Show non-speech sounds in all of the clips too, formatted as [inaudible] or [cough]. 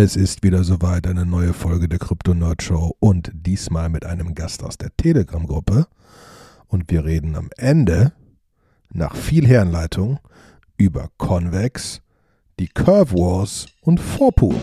Es ist wieder soweit eine neue Folge der Krypto Nerd Show und diesmal mit einem Gast aus der Telegram-Gruppe. Und wir reden am Ende, nach viel Herrenleitung, über Convex, die Curve Wars und Vorpool.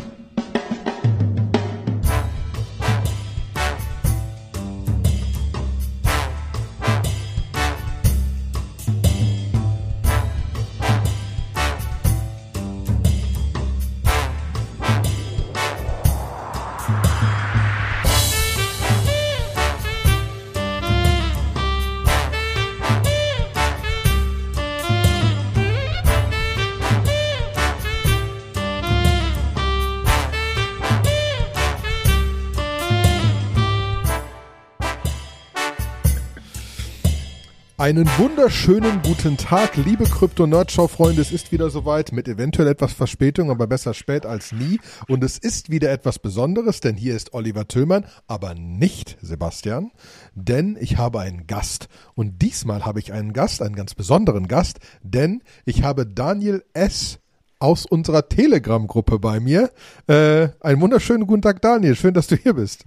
Einen wunderschönen guten Tag, liebe Krypto-Nerdshow-Freunde. Es ist wieder soweit, mit eventuell etwas Verspätung, aber besser spät als nie. Und es ist wieder etwas Besonderes, denn hier ist Oliver Tillmann, aber nicht Sebastian, denn ich habe einen Gast. Und diesmal habe ich einen Gast, einen ganz besonderen Gast, denn ich habe Daniel S. aus unserer Telegram-Gruppe bei mir. Äh, einen wunderschönen guten Tag, Daniel. Schön, dass du hier bist.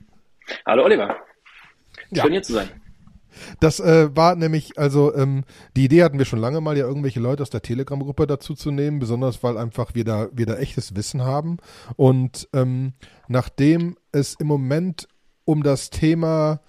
Hallo, Oliver. Schön, ja. hier zu sein. Das äh, war nämlich, also ähm, die Idee hatten wir schon lange mal, ja irgendwelche Leute aus der Telegram-Gruppe dazu zu nehmen, besonders weil einfach wir da, wir da echtes Wissen haben. Und ähm, nachdem es im Moment um das Thema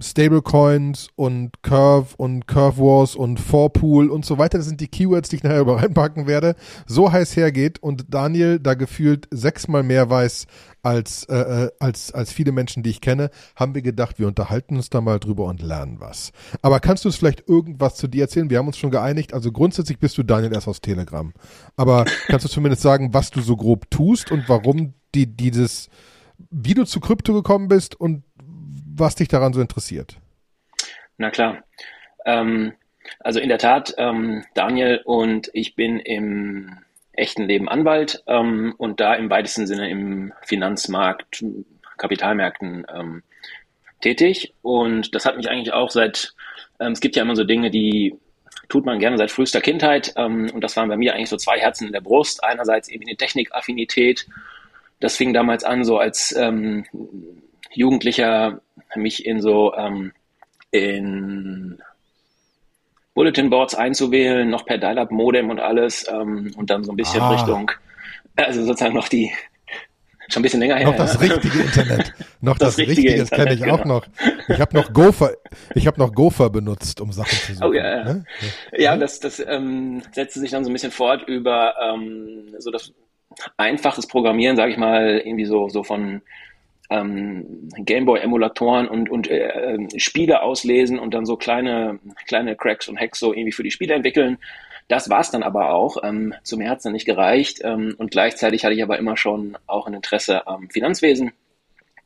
Stablecoins und Curve und Curve Wars und Vorpool und so weiter. Das sind die Keywords, die ich nachher [laughs] über reinpacken werde. So heiß hergeht und Daniel da gefühlt sechsmal mehr weiß als, äh, äh, als, als viele Menschen, die ich kenne, haben wir gedacht, wir unterhalten uns da mal drüber und lernen was. Aber kannst du es vielleicht irgendwas zu dir erzählen? Wir haben uns schon geeinigt. Also grundsätzlich bist du Daniel erst aus Telegram. Aber [laughs] kannst du zumindest sagen, was du so grob tust und warum die, dieses, wie du zu Krypto gekommen bist und was dich daran so interessiert. Na klar. Ähm, also in der Tat, ähm, Daniel und ich bin im echten Leben Anwalt ähm, und da im weitesten Sinne im Finanzmarkt, Kapitalmärkten ähm, tätig. Und das hat mich eigentlich auch seit, ähm, es gibt ja immer so Dinge, die tut man gerne seit frühester Kindheit. Ähm, und das waren bei mir eigentlich so zwei Herzen in der Brust. Einerseits eben eine Technikaffinität. Das fing damals an, so als ähm, Jugendlicher mich in so ähm, in Bulletin Boards einzuwählen, noch per Dial-Up-Modem und alles ähm, und dann so ein bisschen ah. Richtung, also sozusagen noch die, schon ein bisschen länger her. Noch das ja. richtige Internet. Noch [laughs] das, das richtige, richtige das kenne ich genau. auch noch. Ich habe noch Gopher, ich habe noch Gopher benutzt, um Sachen zu suchen. Oh ja, ja. Ne? ja das, das ähm, setzte sich dann so ein bisschen fort über ähm, so das einfaches Programmieren, sage ich mal, irgendwie so so von ähm, Gameboy-Emulatoren und, und äh, Spiele auslesen und dann so kleine, kleine Cracks und Hacks so irgendwie für die Spiele entwickeln. Das war es dann aber auch. Ähm, zum Herzen nicht gereicht. Ähm, und gleichzeitig hatte ich aber immer schon auch ein Interesse am Finanzwesen,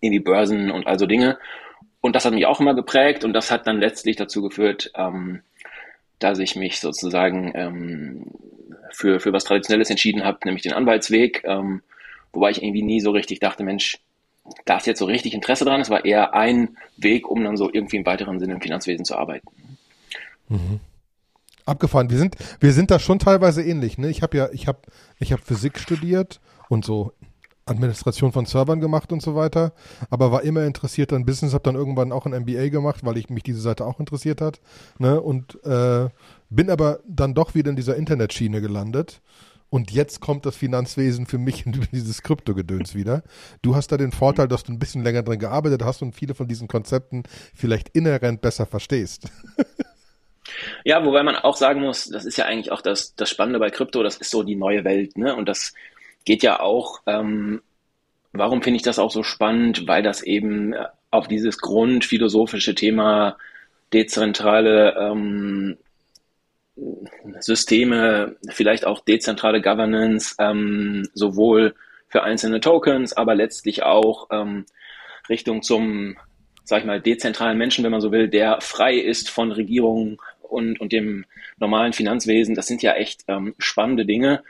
irgendwie Börsen und also Dinge. Und das hat mich auch immer geprägt und das hat dann letztlich dazu geführt, ähm, dass ich mich sozusagen ähm, für, für was Traditionelles entschieden habe, nämlich den Anwaltsweg. Ähm, wobei ich irgendwie nie so richtig dachte, Mensch, da ist jetzt so richtig Interesse dran. Es war eher ein Weg, um dann so irgendwie im weiteren Sinne im Finanzwesen zu arbeiten. Mhm. Abgefahren. Wir sind, wir sind da schon teilweise ähnlich. Ne? Ich habe ja, ich habe, ich habe Physik studiert und so Administration von Servern gemacht und so weiter, aber war immer interessiert an Business, habe dann irgendwann auch ein MBA gemacht, weil ich mich diese Seite auch interessiert hat. Ne? Und äh, bin aber dann doch wieder in dieser Internetschiene gelandet und jetzt kommt das Finanzwesen für mich in [laughs] dieses Kryptogedöns wieder. Du hast da den Vorteil, dass du ein bisschen länger drin gearbeitet hast und viele von diesen Konzepten vielleicht inhärent besser verstehst. [laughs] Ja, wobei man auch sagen muss, das ist ja eigentlich auch das, das Spannende bei Krypto, das ist so die neue Welt, ne? Und das geht ja auch, ähm, warum finde ich das auch so spannend? Weil das eben auf dieses grundphilosophische Thema dezentrale ähm, Systeme, vielleicht auch dezentrale Governance, ähm, sowohl für einzelne Tokens, aber letztlich auch ähm, Richtung zum, sag ich mal, dezentralen Menschen, wenn man so will, der frei ist von Regierungen und, und dem normalen Finanzwesen. Das sind ja echt ähm, spannende Dinge.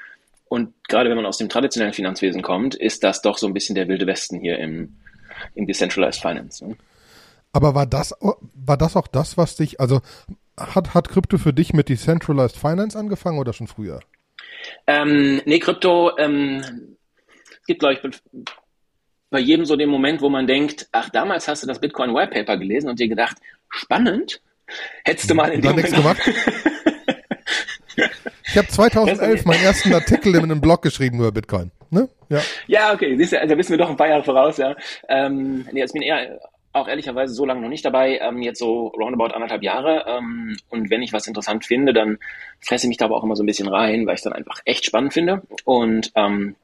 Und gerade wenn man aus dem traditionellen Finanzwesen kommt, ist das doch so ein bisschen der wilde Westen hier im, im Decentralized Finance. Ne? Aber war das, war das auch das, was dich, also hat, hat Krypto für dich mit Decentralized Finance angefangen oder schon früher? Ähm, nee, Krypto, ähm, gibt, glaube ich, bei jedem so den Moment, wo man denkt, ach, damals hast du das Bitcoin White Paper gelesen und dir gedacht, spannend, hättest du mal in dem nichts gemacht. [laughs] ich habe 2011 meinen ersten Artikel in einem Blog geschrieben über Bitcoin. Ne? Ja. ja, okay, siehst du, also wissen wir doch ein paar Jahre voraus, ja. Ähm, nee, ich bin eher auch ehrlicherweise so lange noch nicht dabei, ähm, jetzt so roundabout anderthalb Jahre. Ähm, und wenn ich was interessant finde, dann fresse ich mich da aber auch immer so ein bisschen rein, weil ich es dann einfach echt spannend finde. Und ähm,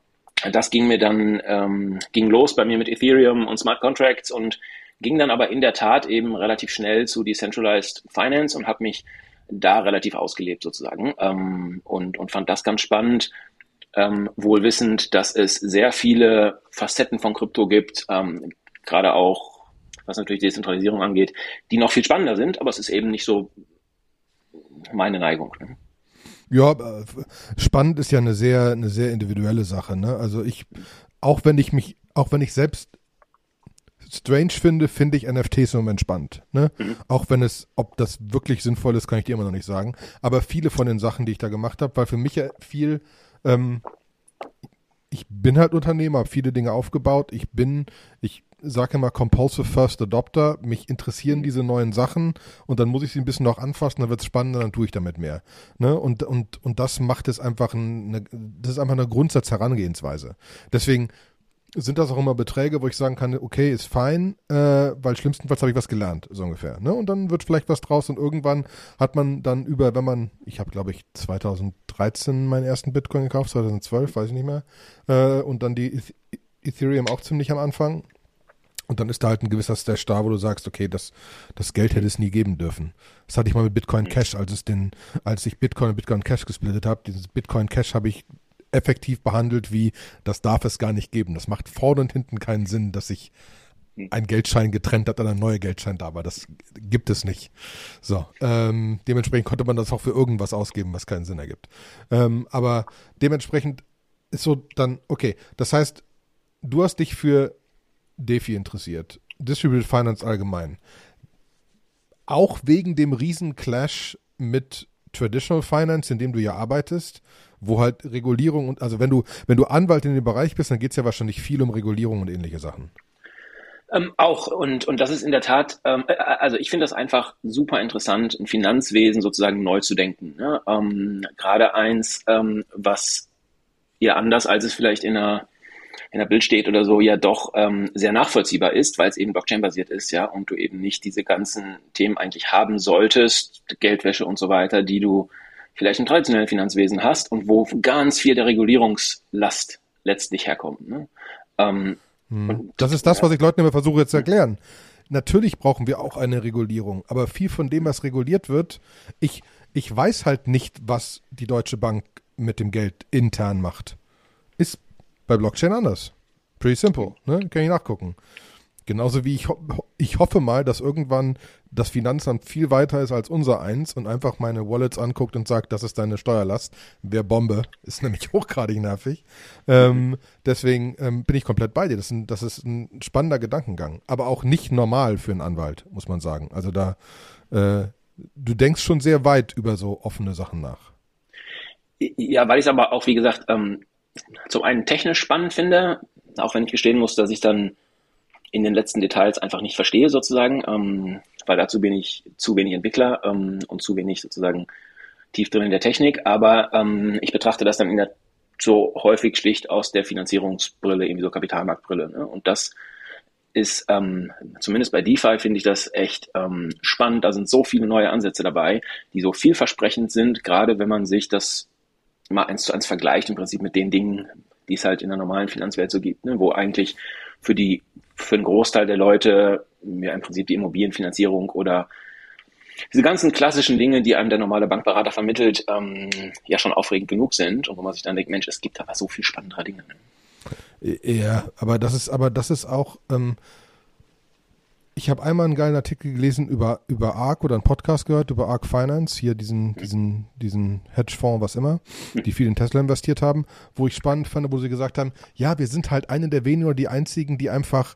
das ging mir dann, ähm, ging los bei mir mit Ethereum und Smart Contracts und ging dann aber in der Tat eben relativ schnell zu Decentralized Finance und habe mich da relativ ausgelebt sozusagen ähm, und, und fand das ganz spannend. Ähm, wohl wissend, dass es sehr viele Facetten von Krypto gibt, ähm, gerade auch was natürlich Dezentralisierung angeht, die noch viel spannender sind, aber es ist eben nicht so meine Neigung. Ne? Ja, äh, spannend ist ja eine sehr, eine sehr individuelle Sache. Ne? Also ich, auch wenn ich mich, auch wenn ich selbst strange finde, finde ich NFTs im Moment spannend. Ne? Mhm. Auch wenn es, ob das wirklich sinnvoll ist, kann ich dir immer noch nicht sagen. Aber viele von den Sachen, die ich da gemacht habe, weil für mich ja viel, ähm, ich bin halt Unternehmer, habe viele Dinge aufgebaut. Ich bin, ich sage immer Compulsive First Adopter. Mich interessieren mhm. diese neuen Sachen und dann muss ich sie ein bisschen noch anfassen, dann wird es spannender, dann tue ich damit mehr. Ne? Und, und, und das macht es einfach eine, das ist einfach eine Grundsatzherangehensweise. Deswegen sind das auch immer Beträge, wo ich sagen kann, okay, ist fein, äh, weil schlimmstenfalls habe ich was gelernt, so ungefähr. Ne? Und dann wird vielleicht was draus und irgendwann hat man dann über, wenn man, ich habe glaube ich 2013 meinen ersten Bitcoin gekauft, 2012, weiß ich nicht mehr, äh, und dann die Ethereum auch ziemlich am Anfang. Und dann ist da halt ein gewisser Stash da, wo du sagst, okay, das, das Geld hätte es nie geben dürfen. Das hatte ich mal mit Bitcoin Cash, als es den, als ich Bitcoin und Bitcoin Cash gesplittet habe. Dieses Bitcoin Cash habe ich effektiv behandelt wie, das darf es gar nicht geben. Das macht vorne und hinten keinen Sinn, dass sich ein Geldschein getrennt hat und ein neuer Geldschein da war. Das gibt es nicht. So, ähm, dementsprechend konnte man das auch für irgendwas ausgeben, was keinen Sinn ergibt. Ähm, aber dementsprechend ist so dann, okay, das heißt, du hast dich für DeFi interessiert, Distributed Finance allgemein. Auch wegen dem riesen Clash mit Traditional Finance, in dem du ja arbeitest, wo halt Regulierung und also wenn du, wenn du Anwalt in dem Bereich bist, dann geht es ja wahrscheinlich viel um Regulierung und ähnliche Sachen. Ähm, auch und und das ist in der Tat, ähm, äh, also ich finde das einfach super interessant, ein Finanzwesen sozusagen neu zu denken. Ne? Ähm, Gerade eins, ähm, was ja anders als es vielleicht in einer in der Bild steht oder so, ja doch ähm, sehr nachvollziehbar ist, weil es eben Blockchain-basiert ist, ja, und du eben nicht diese ganzen Themen eigentlich haben solltest, Geldwäsche und so weiter, die du vielleicht im traditionellen Finanzwesen hast und wo ganz viel der Regulierungslast letztlich herkommt. Ne? Ähm, hm. Das ist das, was ich Leuten immer versuche jetzt zu erklären. Natürlich brauchen wir auch eine Regulierung, aber viel von dem, was reguliert wird, ich, ich weiß halt nicht, was die Deutsche Bank mit dem Geld intern macht. Ist bei Blockchain anders. Pretty simple, ne? Kann ich nachgucken. Genauso wie ich, ho ich hoffe mal, dass irgendwann das Finanzamt viel weiter ist als unser eins und einfach meine Wallets anguckt und sagt, das ist deine Steuerlast. Wer Bombe, ist nämlich [laughs] hochgradig nervig. Ähm, deswegen ähm, bin ich komplett bei dir. Das ist, ein, das ist ein spannender Gedankengang. Aber auch nicht normal für einen Anwalt, muss man sagen. Also da, äh, du denkst schon sehr weit über so offene Sachen nach. Ja, weil ich es aber auch, wie gesagt, ähm, zum einen technisch spannend finde, auch wenn ich gestehen muss, dass ich dann in den letzten Details einfach nicht verstehe sozusagen, ähm, weil dazu bin ich zu wenig Entwickler ähm, und zu wenig sozusagen tief drin in der Technik, aber ähm, ich betrachte das dann in der so häufig schlicht aus der Finanzierungsbrille, irgendwie so Kapitalmarktbrille. Ne? Und das ist ähm, zumindest bei DeFi finde ich das echt ähm, spannend. Da sind so viele neue Ansätze dabei, die so vielversprechend sind, gerade wenn man sich das mal eins zu eins vergleicht im Prinzip mit den Dingen, die es halt in der normalen Finanzwelt so gibt, ne? wo eigentlich für die für einen Großteil der Leute ja im Prinzip die Immobilienfinanzierung oder diese ganzen klassischen Dinge, die einem der normale Bankberater vermittelt, ähm, ja schon aufregend genug sind und wo man sich dann denkt, Mensch, es gibt aber so viel spannendere Dinge. Ja, aber das ist, aber das ist auch, ähm, ich habe einmal einen geilen Artikel gelesen über, über ARK oder einen Podcast gehört über ARK Finance, hier diesen, diesen, diesen Hedgefonds, was immer, die viel in Tesla investiert haben, wo ich spannend fand, wo sie gesagt haben, ja, wir sind halt eine der wenigen oder die einzigen, die einfach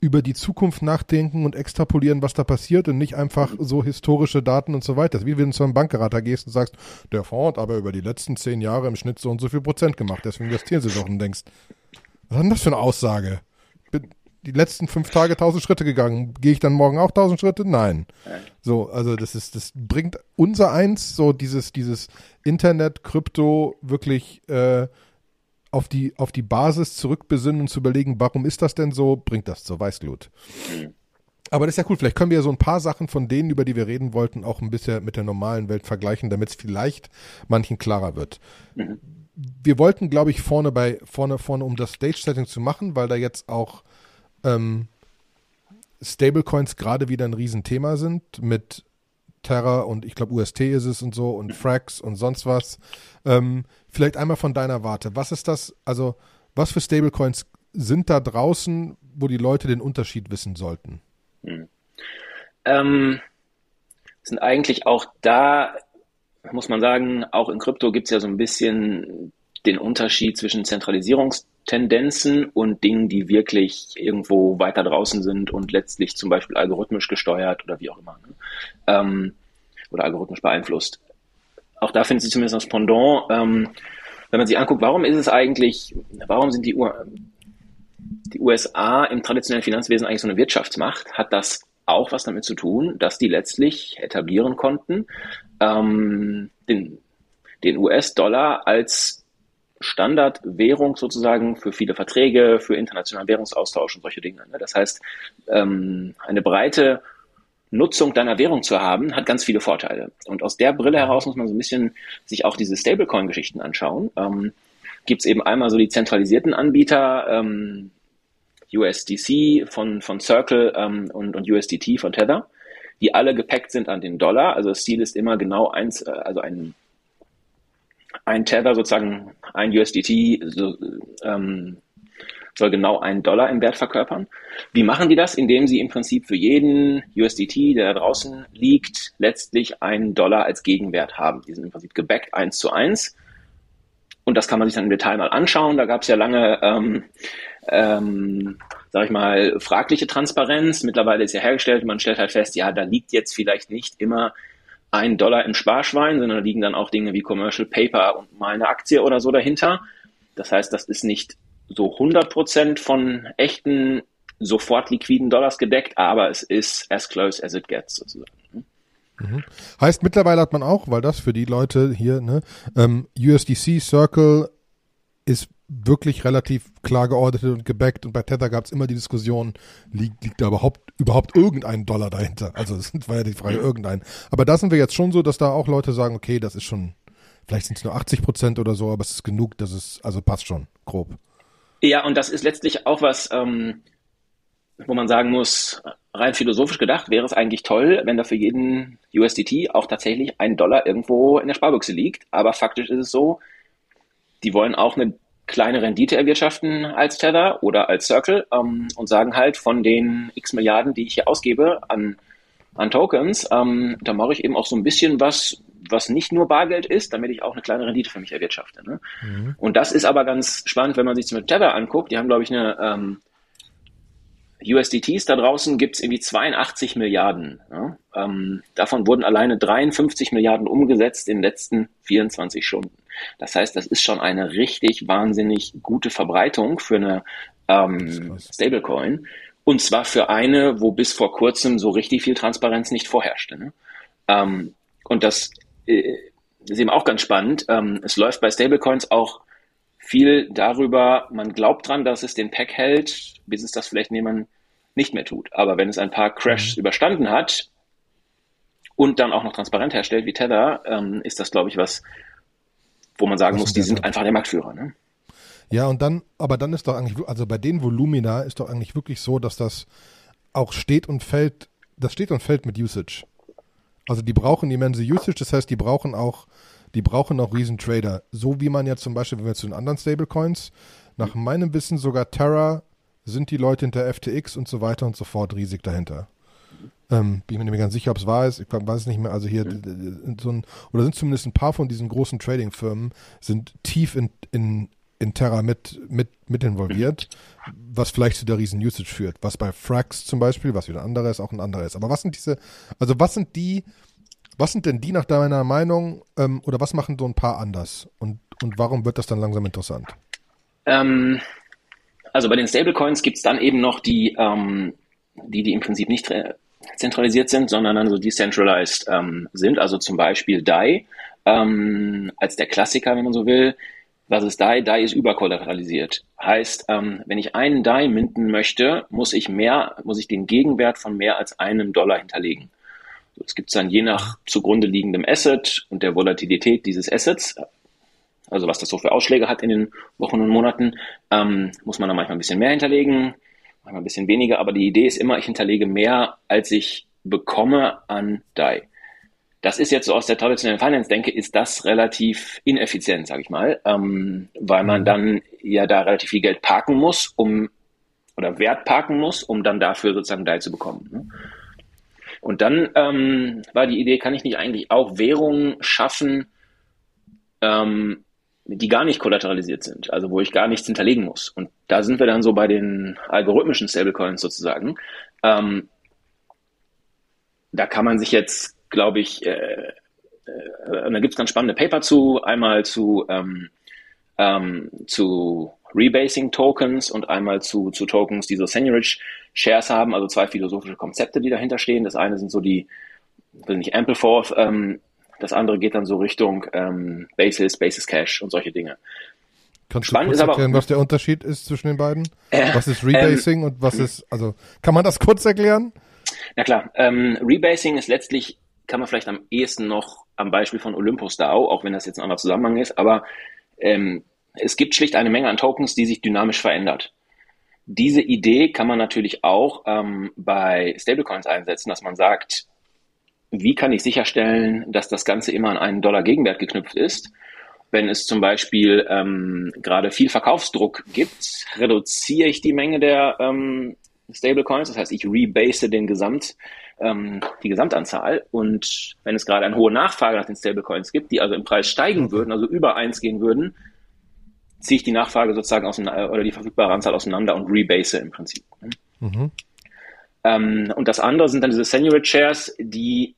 über die Zukunft nachdenken und extrapolieren, was da passiert und nicht einfach so historische Daten und so weiter. Wie wenn du zu einem Bankberater gehst und sagst, der Fonds hat aber über die letzten zehn Jahre im Schnitt so und so viel Prozent gemacht, deswegen investieren sie doch und denkst, Was ist denn das für eine Aussage? Die letzten fünf Tage tausend Schritte gegangen. Gehe ich dann morgen auch tausend Schritte? Nein. So, also das ist, das bringt unser eins, so dieses, dieses Internet, Krypto wirklich äh, auf die, auf die Basis zurückbesinnen und zu überlegen, warum ist das denn so, bringt das zur Weißglut. Aber das ist ja cool. Vielleicht können wir ja so ein paar Sachen von denen, über die wir reden wollten, auch ein bisschen mit der normalen Welt vergleichen, damit es vielleicht manchen klarer wird. Mhm. Wir wollten, glaube ich, vorne bei, vorne, vorne, um das Stage-Setting zu machen, weil da jetzt auch ähm, Stablecoins gerade wieder ein Riesenthema sind mit Terra und ich glaube UST ist es und so und Frax und sonst was. Ähm, vielleicht einmal von deiner Warte. Was ist das, also was für Stablecoins sind da draußen, wo die Leute den Unterschied wissen sollten? Hm. Ähm, sind eigentlich auch da, muss man sagen, auch in Krypto gibt es ja so ein bisschen den Unterschied zwischen Zentralisierungstendenzen und Dingen, die wirklich irgendwo weiter draußen sind und letztlich zum Beispiel algorithmisch gesteuert oder wie auch immer. Ne? Ähm, oder algorithmisch beeinflusst. Auch da findet sich zumindest das Pendant. Ähm, wenn man sich anguckt, warum ist es eigentlich, warum sind die, U die USA im traditionellen Finanzwesen eigentlich so eine Wirtschaftsmacht, hat das auch was damit zu tun, dass die letztlich etablieren konnten, ähm, den, den US-Dollar als Standardwährung sozusagen für viele Verträge, für internationalen Währungsaustausch und solche Dinge. Ne? Das heißt, ähm, eine breite Nutzung deiner Währung zu haben, hat ganz viele Vorteile. Und aus der Brille heraus muss man so ein bisschen sich auch diese Stablecoin-Geschichten anschauen. Ähm, Gibt es eben einmal so die zentralisierten Anbieter, ähm, USDC von, von Circle ähm, und, und USDT von Tether, die alle gepackt sind an den Dollar. Also das Ziel ist immer genau eins, äh, also ein, ein Tether sozusagen, ein USDT so, ähm, soll genau einen Dollar im Wert verkörpern. Wie machen die das? Indem sie im Prinzip für jeden USDT, der da draußen liegt, letztlich einen Dollar als Gegenwert haben. Die sind im Prinzip gebackt eins zu eins. Und das kann man sich dann im Detail mal anschauen. Da gab es ja lange, ähm, ähm, sag ich mal, fragliche Transparenz. Mittlerweile ist ja hergestellt, man stellt halt fest, ja, da liegt jetzt vielleicht nicht immer ein Dollar im Sparschwein, sondern da liegen dann auch Dinge wie Commercial Paper und mal eine Aktie oder so dahinter. Das heißt, das ist nicht so 100% von echten, sofort liquiden Dollars gedeckt, aber es ist as close as it gets sozusagen. Mhm. Heißt mittlerweile hat man auch, weil das für die Leute hier, ne, ähm, USDC Circle ist wirklich relativ klar geordnet und gebackt und bei Tether gab es immer die Diskussion, liegt, liegt da überhaupt, überhaupt irgendein Dollar dahinter? Also das [laughs] war ja die Frage, irgendein. Aber da sind wir jetzt schon so, dass da auch Leute sagen, okay, das ist schon, vielleicht sind es nur 80 Prozent oder so, aber es ist genug, dass es, also passt schon, grob. Ja, und das ist letztlich auch was, ähm, wo man sagen muss, rein philosophisch gedacht wäre es eigentlich toll, wenn da für jeden USDT auch tatsächlich ein Dollar irgendwo in der Sparbüchse liegt. Aber faktisch ist es so, die wollen auch eine kleine Rendite erwirtschaften als Tether oder als Circle ähm, und sagen halt, von den x Milliarden, die ich hier ausgebe an, an Tokens, ähm, da mache ich eben auch so ein bisschen was, was nicht nur Bargeld ist, damit ich auch eine kleine Rendite für mich erwirtschafte. Ne? Mhm. Und das ist aber ganz spannend, wenn man sich zum Beispiel Tether anguckt. Die haben, glaube ich, eine ähm, USDTs da draußen gibt es irgendwie 82 Milliarden. Ja? Ähm, davon wurden alleine 53 Milliarden umgesetzt in den letzten 24 Stunden. Das heißt, das ist schon eine richtig wahnsinnig gute Verbreitung für eine ähm, Stablecoin. Und zwar für eine, wo bis vor kurzem so richtig viel Transparenz nicht vorherrschte. Ne? Ähm, und das äh, ist eben auch ganz spannend. Ähm, es läuft bei Stablecoins auch viel darüber, man glaubt dran, dass es den Pack hält, bis es das vielleicht jemand nicht mehr tut. Aber wenn es ein paar Crashs mhm. überstanden hat und dann auch noch transparent herstellt wie Tether, ähm, ist das, glaube ich, was, wo man sagen was muss, die sind einfach der Marktführer. Ne? Ja, und dann, aber dann ist doch eigentlich, also bei den Volumina ist doch eigentlich wirklich so, dass das auch steht und fällt, das steht und fällt mit Usage. Also die brauchen immense Usage, das heißt, die brauchen auch, die brauchen auch Riesentrader. So wie man ja zum Beispiel, wenn wir zu den anderen Stablecoins, nach meinem Wissen sogar Terra sind die Leute hinter FTX und so weiter und so fort riesig dahinter. Ähm, bin ich mir nicht mehr ganz sicher, ob es wahr ist. Ich weiß es nicht mehr. Also hier so ein, oder sind zumindest ein paar von diesen großen Trading-Firmen sind tief in, in, in Terra mit, mit, mit involviert, was vielleicht zu der riesen Usage führt. Was bei Frax zum Beispiel, was wieder ein anderer ist, auch ein anderer ist. Aber was sind diese, also was sind die, was sind denn die nach deiner Meinung ähm, oder was machen so ein paar anders? Und, und warum wird das dann langsam interessant? Ähm, Also bei den Stablecoins gibt es dann eben noch die, ähm, die, die im Prinzip nicht zentralisiert sind, sondern dann so decentralized ähm, sind. Also zum Beispiel DAI ähm, als der Klassiker, wenn man so will. Was ist DAI? DAI ist überkollateralisiert. Heißt, ähm, wenn ich einen DAI minden möchte, muss ich mehr, muss ich den Gegenwert von mehr als einem Dollar hinterlegen. Es gibt dann je nach zugrunde liegendem Asset und der Volatilität dieses Assets, also was das so für Ausschläge hat in den Wochen und Monaten, ähm, muss man dann manchmal ein bisschen mehr hinterlegen, ein bisschen weniger, aber die Idee ist immer, ich hinterlege mehr, als ich bekomme an DAI. Das ist jetzt so aus der traditionellen Finance-Denke, ist das relativ ineffizient, sage ich mal, ähm, weil man mhm. dann ja da relativ viel Geld parken muss, um oder Wert parken muss, um dann dafür sozusagen DAI zu bekommen. Ne? Und dann ähm, war die Idee, kann ich nicht eigentlich auch Währungen schaffen, ähm, die gar nicht kollateralisiert sind, also wo ich gar nichts hinterlegen muss. Und da sind wir dann so bei den algorithmischen Stablecoins sozusagen. Ähm, da kann man sich jetzt, glaube ich, äh, äh, da gibt es ganz spannende Paper zu, einmal zu, ähm, ähm, zu Rebasing Tokens und einmal zu, zu Tokens, die so Seigniorage Shares haben, also zwei philosophische Konzepte, die dahinter stehen. Das eine sind so die, will nicht Ampleforth, ähm, das andere geht dann so Richtung ähm, Basis, Basis Cash und solche Dinge. Kannst Spannend du kurz erklären, aber, was der Unterschied ist zwischen den beiden? Äh, was ist Rebasing ähm, und was ist, also kann man das kurz erklären? Na klar, ähm, Rebasing ist letztlich, kann man vielleicht am ehesten noch am Beispiel von Olympus DAO, auch wenn das jetzt ein anderer Zusammenhang ist, aber ähm, es gibt schlicht eine Menge an Tokens, die sich dynamisch verändert. Diese Idee kann man natürlich auch ähm, bei Stablecoins einsetzen, dass man sagt, wie kann ich sicherstellen, dass das Ganze immer an einen Dollar Gegenwert geknüpft ist? Wenn es zum Beispiel ähm, gerade viel Verkaufsdruck gibt, reduziere ich die Menge der ähm, Stablecoins, das heißt, ich rebase den Gesamt, ähm, die Gesamtanzahl. Und wenn es gerade eine hohe Nachfrage nach den Stablecoins gibt, die also im Preis steigen würden, also über eins gehen würden, ziehe ich die Nachfrage sozusagen auseinander, oder die verfügbare Anzahl auseinander und rebase im Prinzip. Mhm. Ähm, und das andere sind dann diese Senior Shares, die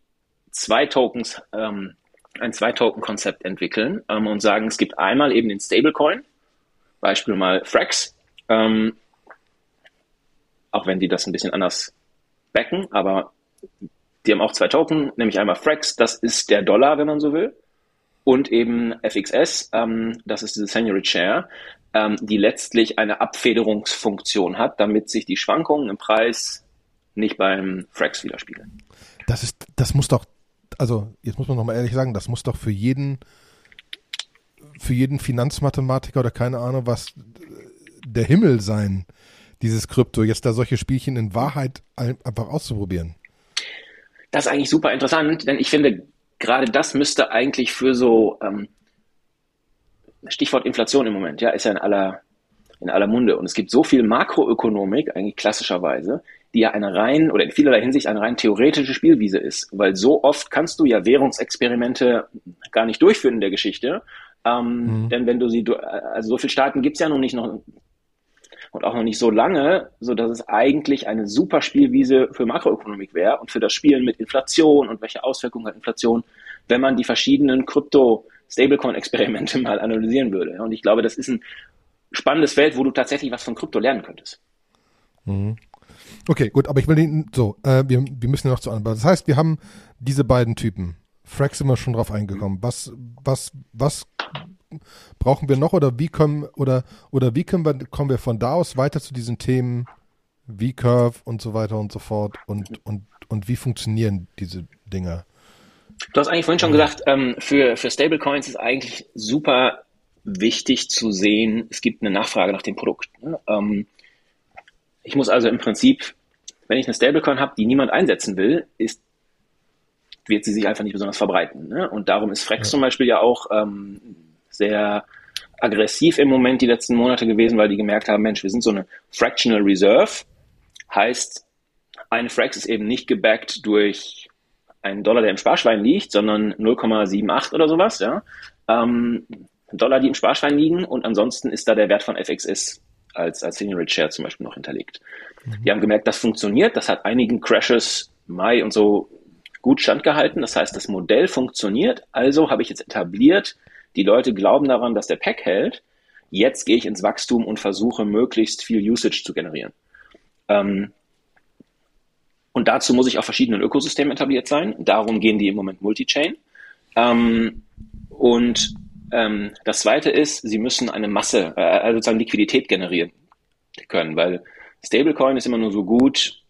zwei Tokens, ähm, ein Zwei-Token-Konzept entwickeln ähm, und sagen, es gibt einmal eben den Stablecoin, Beispiel mal Frax, ähm, auch wenn die das ein bisschen anders backen, aber die haben auch zwei Token, nämlich einmal Frax, das ist der Dollar, wenn man so will, und eben FXS, ähm, das ist diese Senior Share, ähm, die letztlich eine Abfederungsfunktion hat, damit sich die Schwankungen im Preis nicht beim Frax widerspiegeln. Das ist, das muss doch also jetzt muss man nochmal ehrlich sagen, das muss doch für jeden, für jeden Finanzmathematiker oder keine Ahnung was der Himmel sein, dieses Krypto, jetzt da solche Spielchen in Wahrheit einfach auszuprobieren. Das ist eigentlich super interessant, denn ich finde, gerade das müsste eigentlich für so ähm, Stichwort Inflation im Moment, ja, ist ja in aller, in aller Munde. Und es gibt so viel Makroökonomik, eigentlich klassischerweise, die ja eine rein oder in vielerlei Hinsicht eine rein theoretische Spielwiese ist, weil so oft kannst du ja Währungsexperimente gar nicht durchführen in der Geschichte. Ähm, mhm. Denn wenn du sie, also so viele Staaten gibt's ja noch nicht noch und auch noch nicht so lange, so dass es eigentlich eine super Spielwiese für Makroökonomik wäre und für das Spielen mit Inflation und welche Auswirkungen hat Inflation, wenn man die verschiedenen Krypto-Stablecoin-Experimente [laughs] mal analysieren würde. Und ich glaube, das ist ein spannendes Feld, wo du tatsächlich was von Krypto lernen könntest. Mhm. Okay, gut, aber ich will den, so, äh, wir, wir müssen ja noch zu anderen. Das heißt, wir haben diese beiden Typen. Frack sind wir schon drauf eingekommen. Was, was, was brauchen wir noch oder wie können, oder, oder wie können wir, kommen wir von da aus weiter zu diesen Themen V-Curve und so weiter und so fort und, und, und wie funktionieren diese Dinger? Du hast eigentlich vorhin schon gesagt, ähm, für, für Stablecoins ist eigentlich super wichtig zu sehen, es gibt eine Nachfrage nach dem Produkt. Ne? Ähm, ich muss also im Prinzip, wenn ich eine Stablecoin habe, die niemand einsetzen will, ist, wird sie sich einfach nicht besonders verbreiten. Ne? Und darum ist Frex ja. zum Beispiel ja auch ähm, sehr aggressiv im Moment die letzten Monate gewesen, weil die gemerkt haben, Mensch, wir sind so eine Fractional Reserve. Heißt, eine Frax ist eben nicht gebackt durch einen Dollar, der im Sparschwein liegt, sondern 0,78 oder sowas, ja. Ähm, Dollar, die im Sparschwein liegen und ansonsten ist da der Wert von FXS als, als Senior Share zum Beispiel noch hinterlegt. Mhm. Die haben gemerkt, das funktioniert, das hat einigen Crashes, Mai und so gut standgehalten. Das heißt, das Modell funktioniert. Also habe ich jetzt etabliert, die Leute glauben daran, dass der Pack hält. jetzt gehe ich ins Wachstum und versuche möglichst viel Usage zu generieren. Ähm, und dazu muss ich auf verschiedenen Ökosystemen etabliert sein. Darum gehen die im Moment Multi-Chain. Ähm, und ähm, das zweite ist, sie müssen eine Masse, äh, also sozusagen Liquidität generieren können, weil Stablecoin ist immer nur so gut,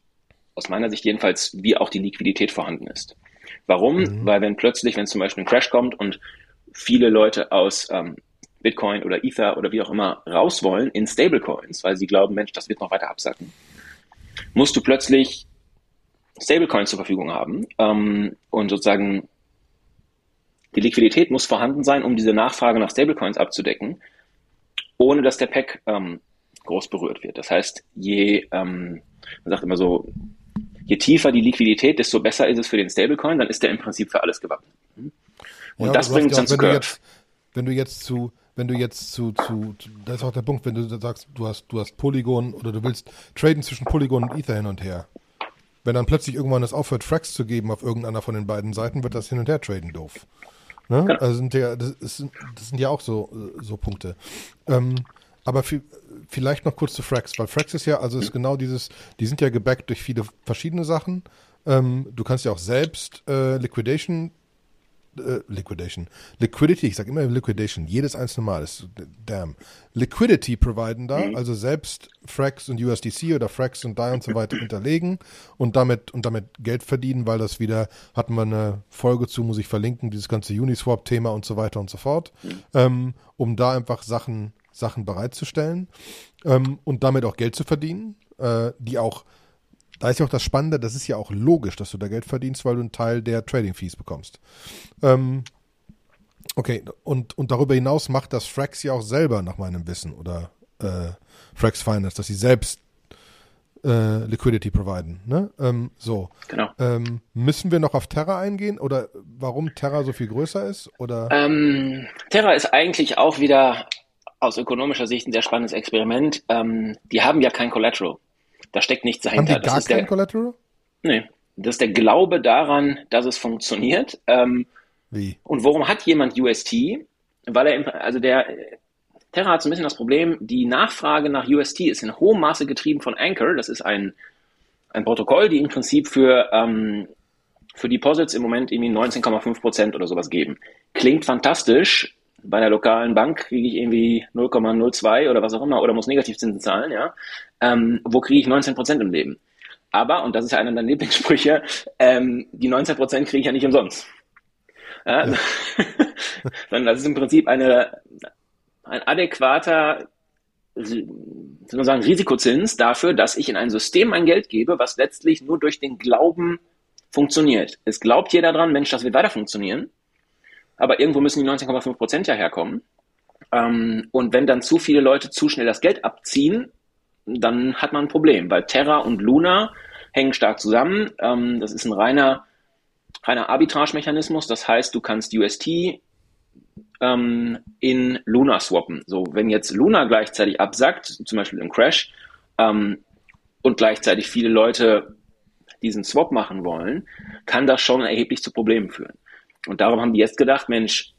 aus meiner Sicht jedenfalls, wie auch die Liquidität vorhanden ist. Warum? Mhm. Weil wenn plötzlich, wenn zum Beispiel ein Crash kommt und viele Leute aus ähm, Bitcoin oder Ether oder wie auch immer raus wollen in Stablecoins, weil sie glauben, Mensch, das wird noch weiter absacken, musst du plötzlich Stablecoins zur Verfügung haben ähm, und sozusagen die Liquidität muss vorhanden sein, um diese Nachfrage nach Stablecoins abzudecken, ohne dass der Pack ähm, groß berührt wird. Das heißt, je, ähm, man sagt immer so, je tiefer die Liquidität, desto besser ist es für den Stablecoin, dann ist der im Prinzip für alles gewappnet. Und ja, das bringt uns dann zu Curve. Jetzt, wenn du jetzt zu wenn du jetzt zu, zu, da ist auch der Punkt, wenn du sagst, du hast, du hast Polygon oder du willst traden zwischen Polygon und Ether hin und her. Wenn dann plötzlich irgendwann es aufhört, Fracks zu geben auf irgendeiner von den beiden Seiten, wird das hin und her traden doof. Ne? Genau. Also sind ja, das, ist, das sind ja auch so, so Punkte. Ähm, aber vielleicht noch kurz zu Frax, weil Frax ist ja, also ist genau dieses, die sind ja gebackt durch viele verschiedene Sachen. Ähm, du kannst ja auch selbst äh, Liquidation äh, Liquidation. Liquidity, ich sage immer Liquidation, jedes einzelne Mal ist damn. Liquidity providen da, mhm. also selbst Frax und USDC oder Frax und DAI und so weiter hinterlegen und damit und damit Geld verdienen, weil das wieder, hatten wir eine Folge zu, muss ich verlinken, dieses ganze Uniswap-Thema und so weiter und so fort, mhm. ähm, um da einfach Sachen, Sachen bereitzustellen ähm, und damit auch Geld zu verdienen, äh, die auch da ist ja auch das Spannende, das ist ja auch logisch, dass du da Geld verdienst, weil du einen Teil der Trading Fees bekommst. Ähm, okay, und, und darüber hinaus macht das Frax ja auch selber, nach meinem Wissen, oder äh, Frax Finance, dass sie selbst äh, Liquidity providen. Ne? Ähm, so. Genau. Ähm, müssen wir noch auf Terra eingehen oder warum Terra so viel größer ist? Oder? Ähm, Terra ist eigentlich auch wieder aus ökonomischer Sicht ein sehr spannendes Experiment. Ähm, die haben ja kein Collateral. Da steckt nichts dahinter. Haben die gar das kein der, Collateral? Nee. Das ist der Glaube daran, dass es funktioniert. Ähm, Wie? Und warum hat jemand UST? Weil er, also der, Terra hat so ein bisschen das Problem, die Nachfrage nach UST ist in hohem Maße getrieben von Anchor. Das ist ein, ein Protokoll, die im Prinzip für, ähm, für Deposits im Moment irgendwie 19,5 Prozent oder sowas geben. Klingt fantastisch, bei der lokalen Bank kriege ich irgendwie 0,02 oder was auch immer oder muss Negativzinsen zahlen, ja. Ähm, wo kriege ich 19 Prozent im Leben? Aber, und das ist ja einer deiner Lieblingssprüche, ähm, die 19 Prozent kriege ich ja nicht umsonst. Ja? ja. [laughs] Sondern das ist im Prinzip eine, ein adäquater soll man sagen, Risikozins dafür, dass ich in ein System mein Geld gebe, was letztlich nur durch den Glauben funktioniert. Es glaubt jeder dran, Mensch, das wird weiter funktionieren aber irgendwo müssen die 19,5 Prozent ja herkommen. Ähm, und wenn dann zu viele Leute zu schnell das Geld abziehen, dann hat man ein Problem, weil Terra und Luna hängen stark zusammen. Ähm, das ist ein reiner, reiner Arbitrage-Mechanismus. Das heißt, du kannst UST ähm, in Luna swappen. So, wenn jetzt Luna gleichzeitig absackt, zum Beispiel im Crash, ähm, und gleichzeitig viele Leute diesen Swap machen wollen, kann das schon erheblich zu Problemen führen. Und darum haben die jetzt gedacht, Mensch,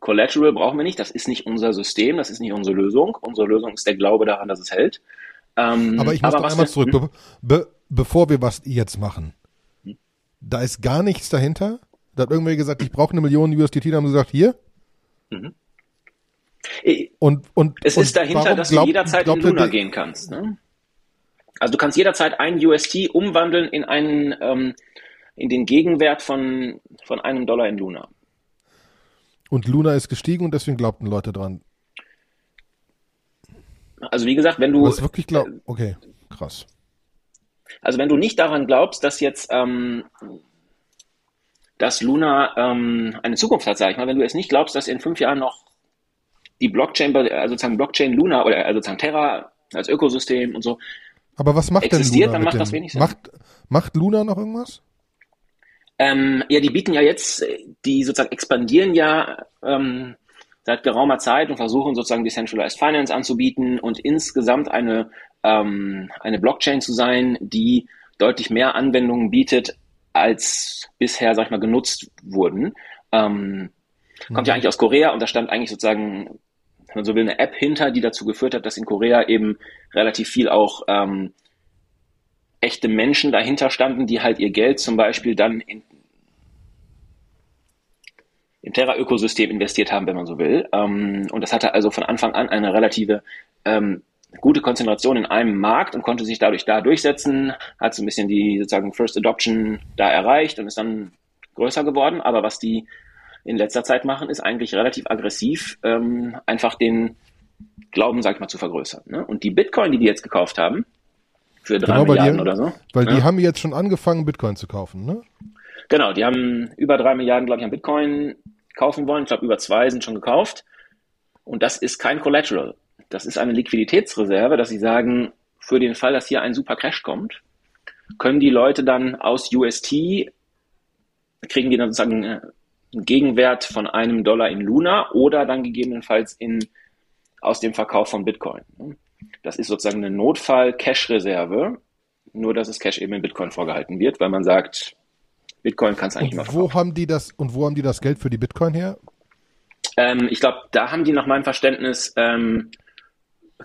Collateral brauchen wir nicht, das ist nicht unser System, das ist nicht unsere Lösung. Unsere Lösung ist der Glaube daran, dass es hält. Ähm, aber ich muss aber noch einmal zurück, be be bevor wir was jetzt machen. Hm? Da ist gar nichts dahinter. Da hat irgendwer gesagt, ich brauche eine Million USDT, da haben sie gesagt, hier. Mhm. Und, und, es und ist dahinter, dass glaub, du jederzeit in Luna gehen kannst. Ne? Also du kannst jederzeit einen UST umwandeln in einen ähm, in den Gegenwert von, von einem Dollar in Luna. Und Luna ist gestiegen und deswegen glaubten Leute dran. Also wie gesagt, wenn du. Was wirklich glaubst. Okay, krass. Also wenn du nicht daran glaubst, dass jetzt ähm, dass Luna ähm, eine Zukunft hat, sag ich mal, wenn du es nicht glaubst, dass in fünf Jahren noch die Blockchain, also sozusagen Blockchain Luna oder also sozusagen Terra als Ökosystem und so. Aber was macht existiert, denn Luna? Dann macht dem? das wenig Sinn. Macht, macht Luna noch irgendwas? Ähm, ja, die bieten ja jetzt, die sozusagen expandieren ja ähm, seit geraumer Zeit und versuchen sozusagen Decentralized Finance anzubieten und insgesamt eine, ähm, eine Blockchain zu sein, die deutlich mehr Anwendungen bietet, als bisher, sag ich mal, genutzt wurden. Ähm, kommt ja mhm. eigentlich aus Korea und da stand eigentlich sozusagen wenn man so will, eine App hinter, die dazu geführt hat, dass in Korea eben relativ viel auch ähm, echte Menschen dahinter standen, die halt ihr Geld zum Beispiel dann in, im Terra-Ökosystem investiert haben, wenn man so will. Ähm, und das hatte also von Anfang an eine relative ähm, gute Konzentration in einem Markt und konnte sich dadurch da durchsetzen, hat so ein bisschen die sozusagen First Adoption da erreicht und ist dann größer geworden. Aber was die in letzter Zeit machen, ist eigentlich relativ aggressiv, ähm, einfach den Glauben, sag ich mal, zu vergrößern. Ne? Und die Bitcoin, die die jetzt gekauft haben, für drei genau, Milliarden die, oder so. Weil ja. die haben jetzt schon angefangen, Bitcoin zu kaufen, ne? Genau, die haben über drei Milliarden, glaube ich, an Bitcoin kaufen wollen. Ich glaube, über zwei sind schon gekauft. Und das ist kein Collateral. Das ist eine Liquiditätsreserve, dass sie sagen, für den Fall, dass hier ein super Crash kommt, können die Leute dann aus UST, kriegen die dann sozusagen äh, einen Gegenwert von einem Dollar in Luna oder dann gegebenenfalls in, aus dem Verkauf von Bitcoin. Das ist sozusagen eine Notfall-Cash-Reserve, nur dass es Cash eben in Bitcoin vorgehalten wird, weil man sagt, Bitcoin kann es eigentlich und wo haben die das und wo haben die das Geld für die Bitcoin her? Ähm, ich glaube, da haben die nach meinem Verständnis ähm,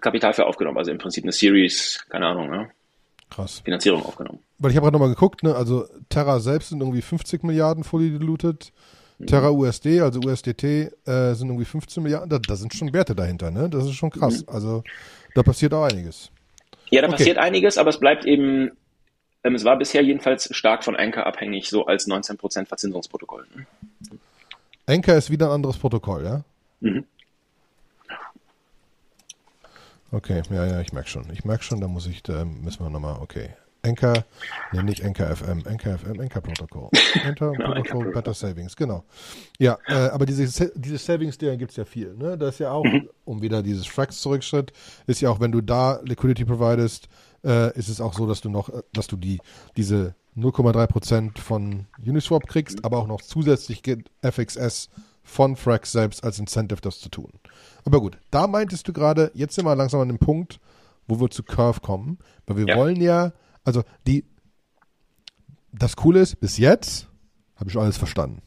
Kapital für aufgenommen, also im Prinzip eine Series, keine Ahnung, ne? Krass. Finanzierung aufgenommen. Weil ich habe gerade nochmal geguckt, ne? also Terra selbst sind irgendwie 50 Milliarden fully diluted, mhm. Terra USD, also USDT, äh, sind irgendwie 15 Milliarden, da, da, sind schon Werte dahinter, ne? Das ist schon krass. Mhm. Also da passiert auch einiges. Ja, da okay. passiert einiges, aber es bleibt eben es war bisher jedenfalls stark von Anchor abhängig, so als 19% Verzinsungsprotokoll. Ne? Anchor ist wieder ein anderes Protokoll, ja? Mhm. Okay, ja, ja, ich merke schon. Ich merke schon, da muss ich, da müssen wir nochmal, okay. Anchor, nee, nicht Anchor FM, Anchor FM, Anchor Protocol. [laughs] Anchor genau, Protocol, Better Savings, genau. Ja, äh, aber diese, diese Savings-Dinger gibt es ja viel, ne? Das ist ja auch, mhm. um wieder dieses Frax zurückschritt, ist ja auch, wenn du da Liquidity providest, äh, ist es auch so, dass du noch, äh, dass du die, diese 0,3% von Uniswap kriegst, aber auch noch zusätzlich FXS von Frax selbst als Incentive, das zu tun. Aber gut, da meintest du gerade, jetzt sind wir langsam an dem Punkt, wo wir zu Curve kommen, weil wir ja. wollen ja, also die, das Coole ist, bis jetzt habe ich alles verstanden.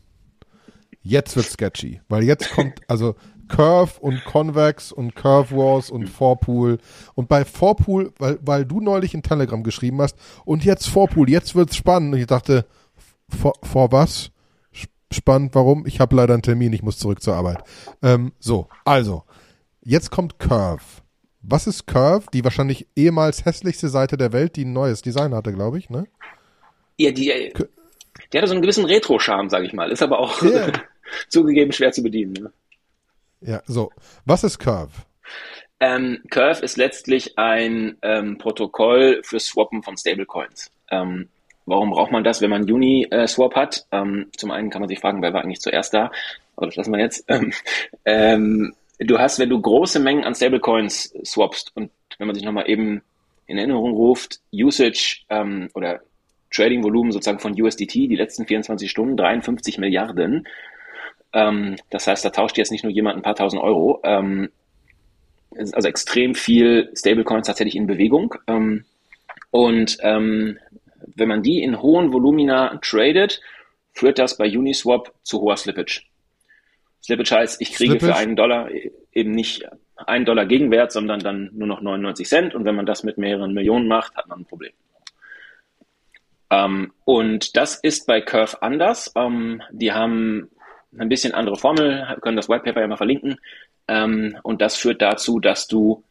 Jetzt wird sketchy, weil jetzt kommt, [laughs] also Curve und Convex und Curve Wars und Vorpool. Und bei Vorpool, weil, weil du neulich in Telegram geschrieben hast, und jetzt Vorpool, jetzt wird's spannend. Und ich dachte, vor, vor was? Spannend, warum? Ich habe leider einen Termin, ich muss zurück zur Arbeit. Ähm, so, also, jetzt kommt Curve. Was ist Curve? Die wahrscheinlich ehemals hässlichste Seite der Welt, die ein neues Design hatte, glaube ich, ne? Ja, die, die hatte so einen gewissen Retro-Charme, sage ich mal. Ist aber auch yeah. [laughs] zugegeben schwer zu bedienen. Ne? Ja, so. Was ist Curve? Ähm, Curve ist letztlich ein ähm, Protokoll für Swappen von Stablecoins. Ähm, warum braucht man das, wenn man Uni-Swap äh, hat? Ähm, zum einen kann man sich fragen, wer war eigentlich zuerst da? Aber das lassen wir jetzt. [laughs] Ähm, ähm, du hast, wenn du große Mengen an Stablecoins swapst und wenn man sich nochmal eben in Erinnerung ruft, Usage oder Trading-Volumen sozusagen von USDT, die letzten 24 Stunden, 53 Milliarden, ähm, das heißt, da tauscht jetzt nicht nur jemand ein paar tausend Euro. Ähm, also extrem viel Stablecoins tatsächlich in Bewegung. Ähm, und ähm, wenn man die in hohen Volumina tradet, führt das bei Uniswap zu hoher Slippage. Slippage heißt, ich kriege Slippage? für einen Dollar eben nicht einen Dollar Gegenwert, sondern dann nur noch 99 Cent. Und wenn man das mit mehreren Millionen macht, hat man ein Problem. Ähm, und das ist bei Curve anders. Ähm, die haben ein bisschen andere Formel, können das White Paper ja mal verlinken. Ähm, und das führt dazu, dass du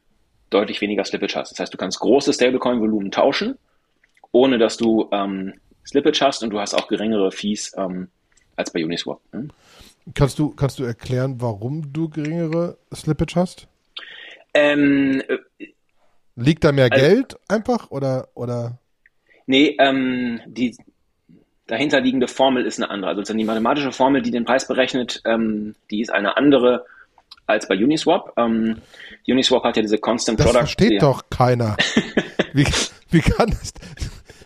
deutlich weniger Slippage hast. Das heißt, du kannst große Stablecoin-Volumen tauschen, ohne dass du ähm, Slippage hast und du hast auch geringere Fees ähm, als bei Uniswap. Ne? Kannst du, kannst du erklären, warum du geringere Slippage hast? Ähm, Liegt da mehr also, Geld einfach oder, oder? Nee, ähm, die, dahinterliegende Formel ist eine andere. Also die mathematische Formel, die den Preis berechnet, ähm, die ist eine andere als bei Uniswap. Ähm, Uniswap hat ja diese Constant das Product. Das versteht doch keiner. [laughs] wie, wie kann das,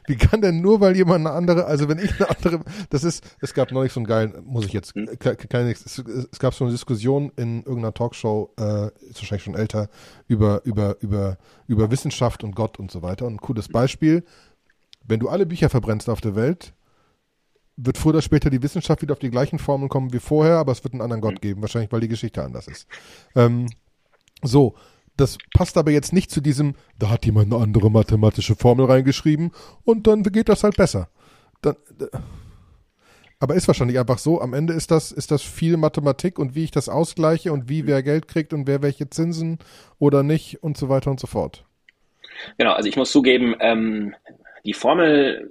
wie kann denn nur, weil jemand eine andere, also wenn ich eine andere, das ist, es gab neulich so einen geilen, muss ich jetzt, hm? keine, es, es gab so eine Diskussion in irgendeiner Talkshow, äh, ist wahrscheinlich schon älter, über, über, über, über Wissenschaft und Gott und so weiter. Und ein cooles Beispiel, wenn du alle Bücher verbrennst auf der Welt, wird früher oder später die Wissenschaft wieder auf die gleichen Formeln kommen wie vorher, aber es wird einen anderen Gott mhm. geben, wahrscheinlich weil die Geschichte anders ist. Ähm, So, das passt aber jetzt nicht zu diesem, da hat jemand eine andere mathematische Formel reingeschrieben und dann geht das halt besser. Dann, aber ist wahrscheinlich einfach so, am Ende ist das, ist das viel Mathematik und wie ich das ausgleiche und wie wer Geld kriegt und wer welche Zinsen oder nicht und so weiter und so fort. Genau, also ich muss zugeben, ähm, die Formel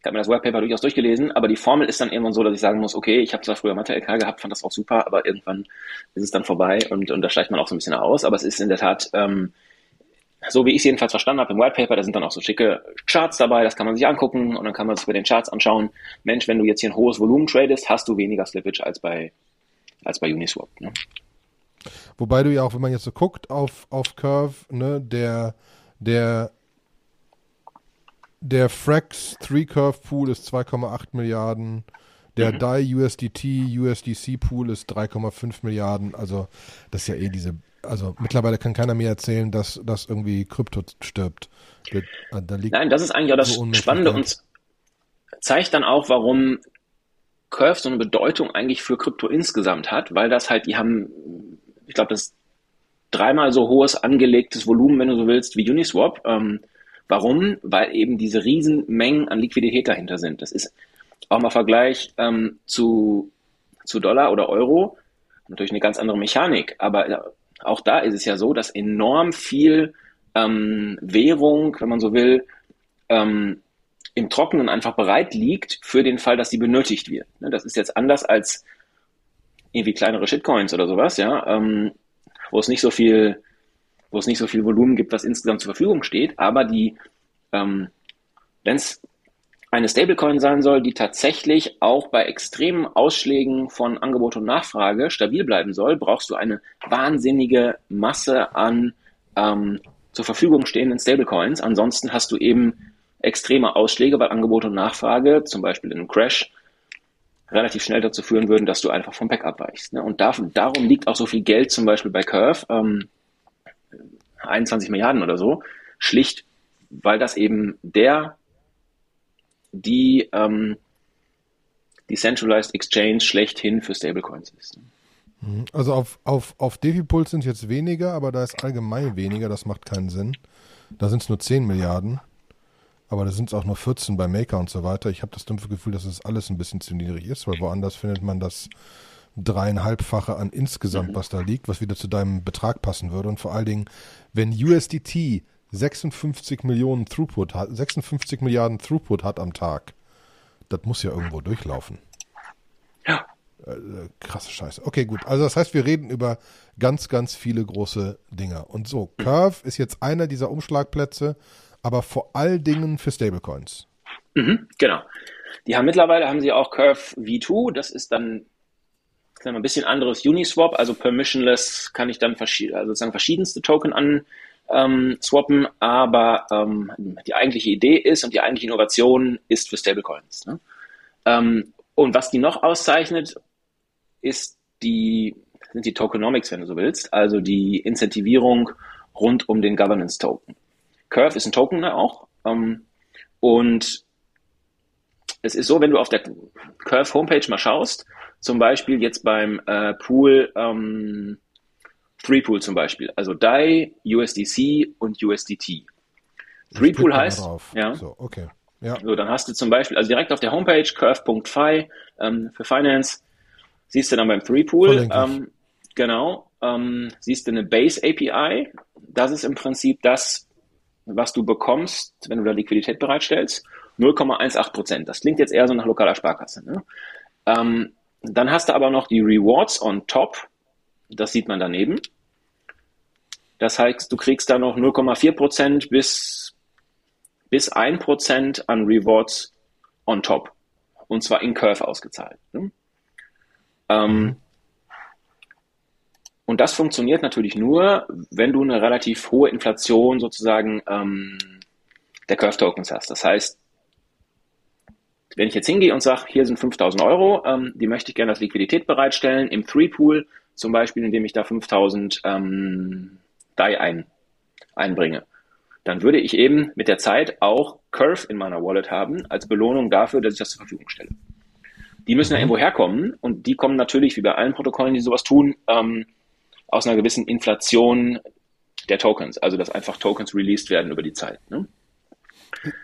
ich habe mir das Webpaper durchaus durchgelesen, aber die Formel ist dann irgendwann so, dass ich sagen muss, okay, ich habe zwar früher Mathe-LK gehabt, fand das auch super, aber irgendwann ist es dann vorbei und, und da steigt man auch so ein bisschen aus. Aber es ist in der Tat, ähm, so wie ich es jedenfalls verstanden habe im Whitepaper, da sind dann auch so schicke Charts dabei, das kann man sich angucken und dann kann man sich bei den Charts anschauen. Mensch, wenn du jetzt hier ein hohes Volumen tradest, hast du weniger Slippage als bei, als bei Uniswap. Ne? Wobei du ja auch, wenn man jetzt so guckt auf, auf Curve, ne, der, der der Frax 3 Curve Pool ist 2,8 Milliarden. Der mhm. DAI USDT USDC Pool ist 3,5 Milliarden. Also, das ist ja eh diese. Also, mittlerweile kann keiner mehr erzählen, dass, dass irgendwie Krypto stirbt. Da, da Nein, das ist eigentlich auch das so Spannende und zeigt dann auch, warum Curve so eine Bedeutung eigentlich für Krypto insgesamt hat, weil das halt, die haben, ich glaube, das dreimal so hohes angelegtes Volumen, wenn du so willst, wie Uniswap. Ähm, Warum? Weil eben diese Riesenmengen an Liquidität dahinter sind. Das ist auch mal Vergleich ähm, zu, zu Dollar oder Euro. Natürlich eine ganz andere Mechanik, aber auch da ist es ja so, dass enorm viel ähm, Währung, wenn man so will, ähm, im Trockenen einfach bereit liegt für den Fall, dass sie benötigt wird. Ne, das ist jetzt anders als irgendwie kleinere Shitcoins oder sowas, ja, ähm, wo es nicht so viel wo es nicht so viel Volumen gibt, was insgesamt zur Verfügung steht, aber die, ähm, wenn es eine Stablecoin sein soll, die tatsächlich auch bei extremen Ausschlägen von Angebot und Nachfrage stabil bleiben soll, brauchst du eine wahnsinnige Masse an ähm, zur Verfügung stehenden Stablecoins. Ansonsten hast du eben extreme Ausschläge, weil Angebot und Nachfrage, zum Beispiel in einem Crash, relativ schnell dazu führen würden, dass du einfach vom Pack abweichst. Ne? Und darum, darum liegt auch so viel Geld zum Beispiel bei Curve. Ähm, 21 Milliarden oder so, schlicht, weil das eben der, die ähm, Decentralized Exchange schlechthin für Stablecoins ist. Mhm. Also auf, auf, auf DeFi-Puls sind jetzt weniger, aber da ist allgemein weniger, das macht keinen Sinn. Da sind es nur 10 Milliarden, aber da sind es auch nur 14 bei Maker und so weiter. Ich habe das dumpfe Gefühl, dass das alles ein bisschen zu niedrig ist, weil woanders findet man das dreieinhalbfache an insgesamt, mhm. was da liegt, was wieder zu deinem Betrag passen würde. Und vor allen Dingen, wenn USDT 56 Millionen Throughput hat, 56 Milliarden Throughput hat am Tag, das muss ja irgendwo durchlaufen. Ja. Äh, krasse Scheiße. Okay, gut. Also das heißt, wir reden über ganz, ganz viele große Dinger. Und so, Curve ist jetzt einer dieser Umschlagplätze, aber vor allen Dingen für Stablecoins. Mhm, genau. Die haben mittlerweile haben sie auch Curve V2, das ist dann ein bisschen anderes Uniswap, also permissionless kann ich dann verschied also sozusagen verschiedenste Token an ähm, swappen, aber ähm, die eigentliche Idee ist und die eigentliche Innovation ist für Stablecoins. Ne? Ähm, und was die noch auszeichnet, ist die, sind die Tokenomics, wenn du so willst, also die Incentivierung rund um den Governance Token. Curve ist ein Token auch ähm, und es ist so, wenn du auf der Curve Homepage mal schaust, zum Beispiel jetzt beim äh, Pool, ähm, Three Pool zum Beispiel, also DAI, USDC und USDT. Three Pool heißt, ja, so, okay. Ja. So, dann hast du zum Beispiel, also direkt auf der Homepage curve.fi ähm, für Finance, siehst du dann beim Three Pool, ähm, genau, ähm, siehst du eine Base API. Das ist im Prinzip das, was du bekommst, wenn du da Liquidität bereitstellst. 0,18 Prozent. Das klingt jetzt eher so nach lokaler Sparkasse. Ne? Ähm, dann hast du aber noch die Rewards on top. Das sieht man daneben. Das heißt, du kriegst da noch 0,4 Prozent bis, bis 1 Prozent an Rewards on top. Und zwar in Curve ausgezahlt. Ne? Ähm, mhm. und das funktioniert natürlich nur, wenn du eine relativ hohe Inflation sozusagen ähm, der Curve Tokens hast. Das heißt, wenn ich jetzt hingehe und sage, hier sind 5000 Euro, ähm, die möchte ich gerne als Liquidität bereitstellen, im Three-Pool zum Beispiel, indem ich da 5000 ähm, DAI ein, einbringe, dann würde ich eben mit der Zeit auch Curve in meiner Wallet haben, als Belohnung dafür, dass ich das zur Verfügung stelle. Die müssen ja mhm. irgendwo herkommen und die kommen natürlich, wie bei allen Protokollen, die sowas tun, ähm, aus einer gewissen Inflation der Tokens, also dass einfach Tokens released werden über die Zeit. Ne?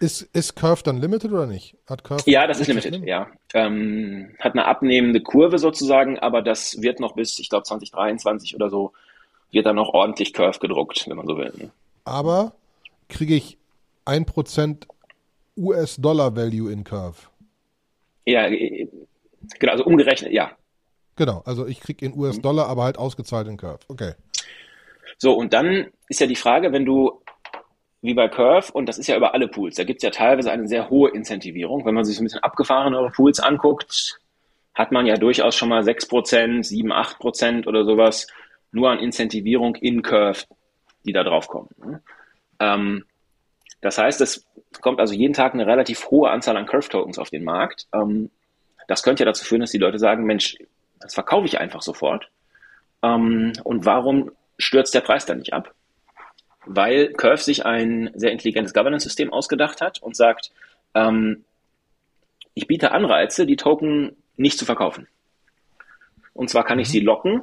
Ist, ist Curve dann limited oder nicht? Hat Curve ja, das ist limited, limit? ja. Ähm, hat eine abnehmende Kurve sozusagen, aber das wird noch bis, ich glaube, 2023 oder so, wird dann noch ordentlich Curve gedruckt, wenn man so will. Ne? Aber kriege ich 1% US-Dollar-Value in Curve? Ja, äh, genau, also umgerechnet, ja. Genau, also ich kriege in US-Dollar, aber halt ausgezahlt in Curve. Okay. So, und dann ist ja die Frage, wenn du wie bei Curve, und das ist ja über alle Pools, da gibt es ja teilweise eine sehr hohe Incentivierung. Wenn man sich so ein bisschen abgefahrenere Pools anguckt, hat man ja durchaus schon mal 6%, 7, 8% oder sowas nur an Incentivierung in Curve, die da drauf kommen. Ne? Ähm, das heißt, es kommt also jeden Tag eine relativ hohe Anzahl an Curve-Tokens auf den Markt. Ähm, das könnte ja dazu führen, dass die Leute sagen, Mensch, das verkaufe ich einfach sofort. Ähm, und warum stürzt der Preis dann nicht ab? Weil Curve sich ein sehr intelligentes Governance-System ausgedacht hat und sagt, ähm, ich biete Anreize, die Token nicht zu verkaufen. Und zwar kann ich mhm. sie locken.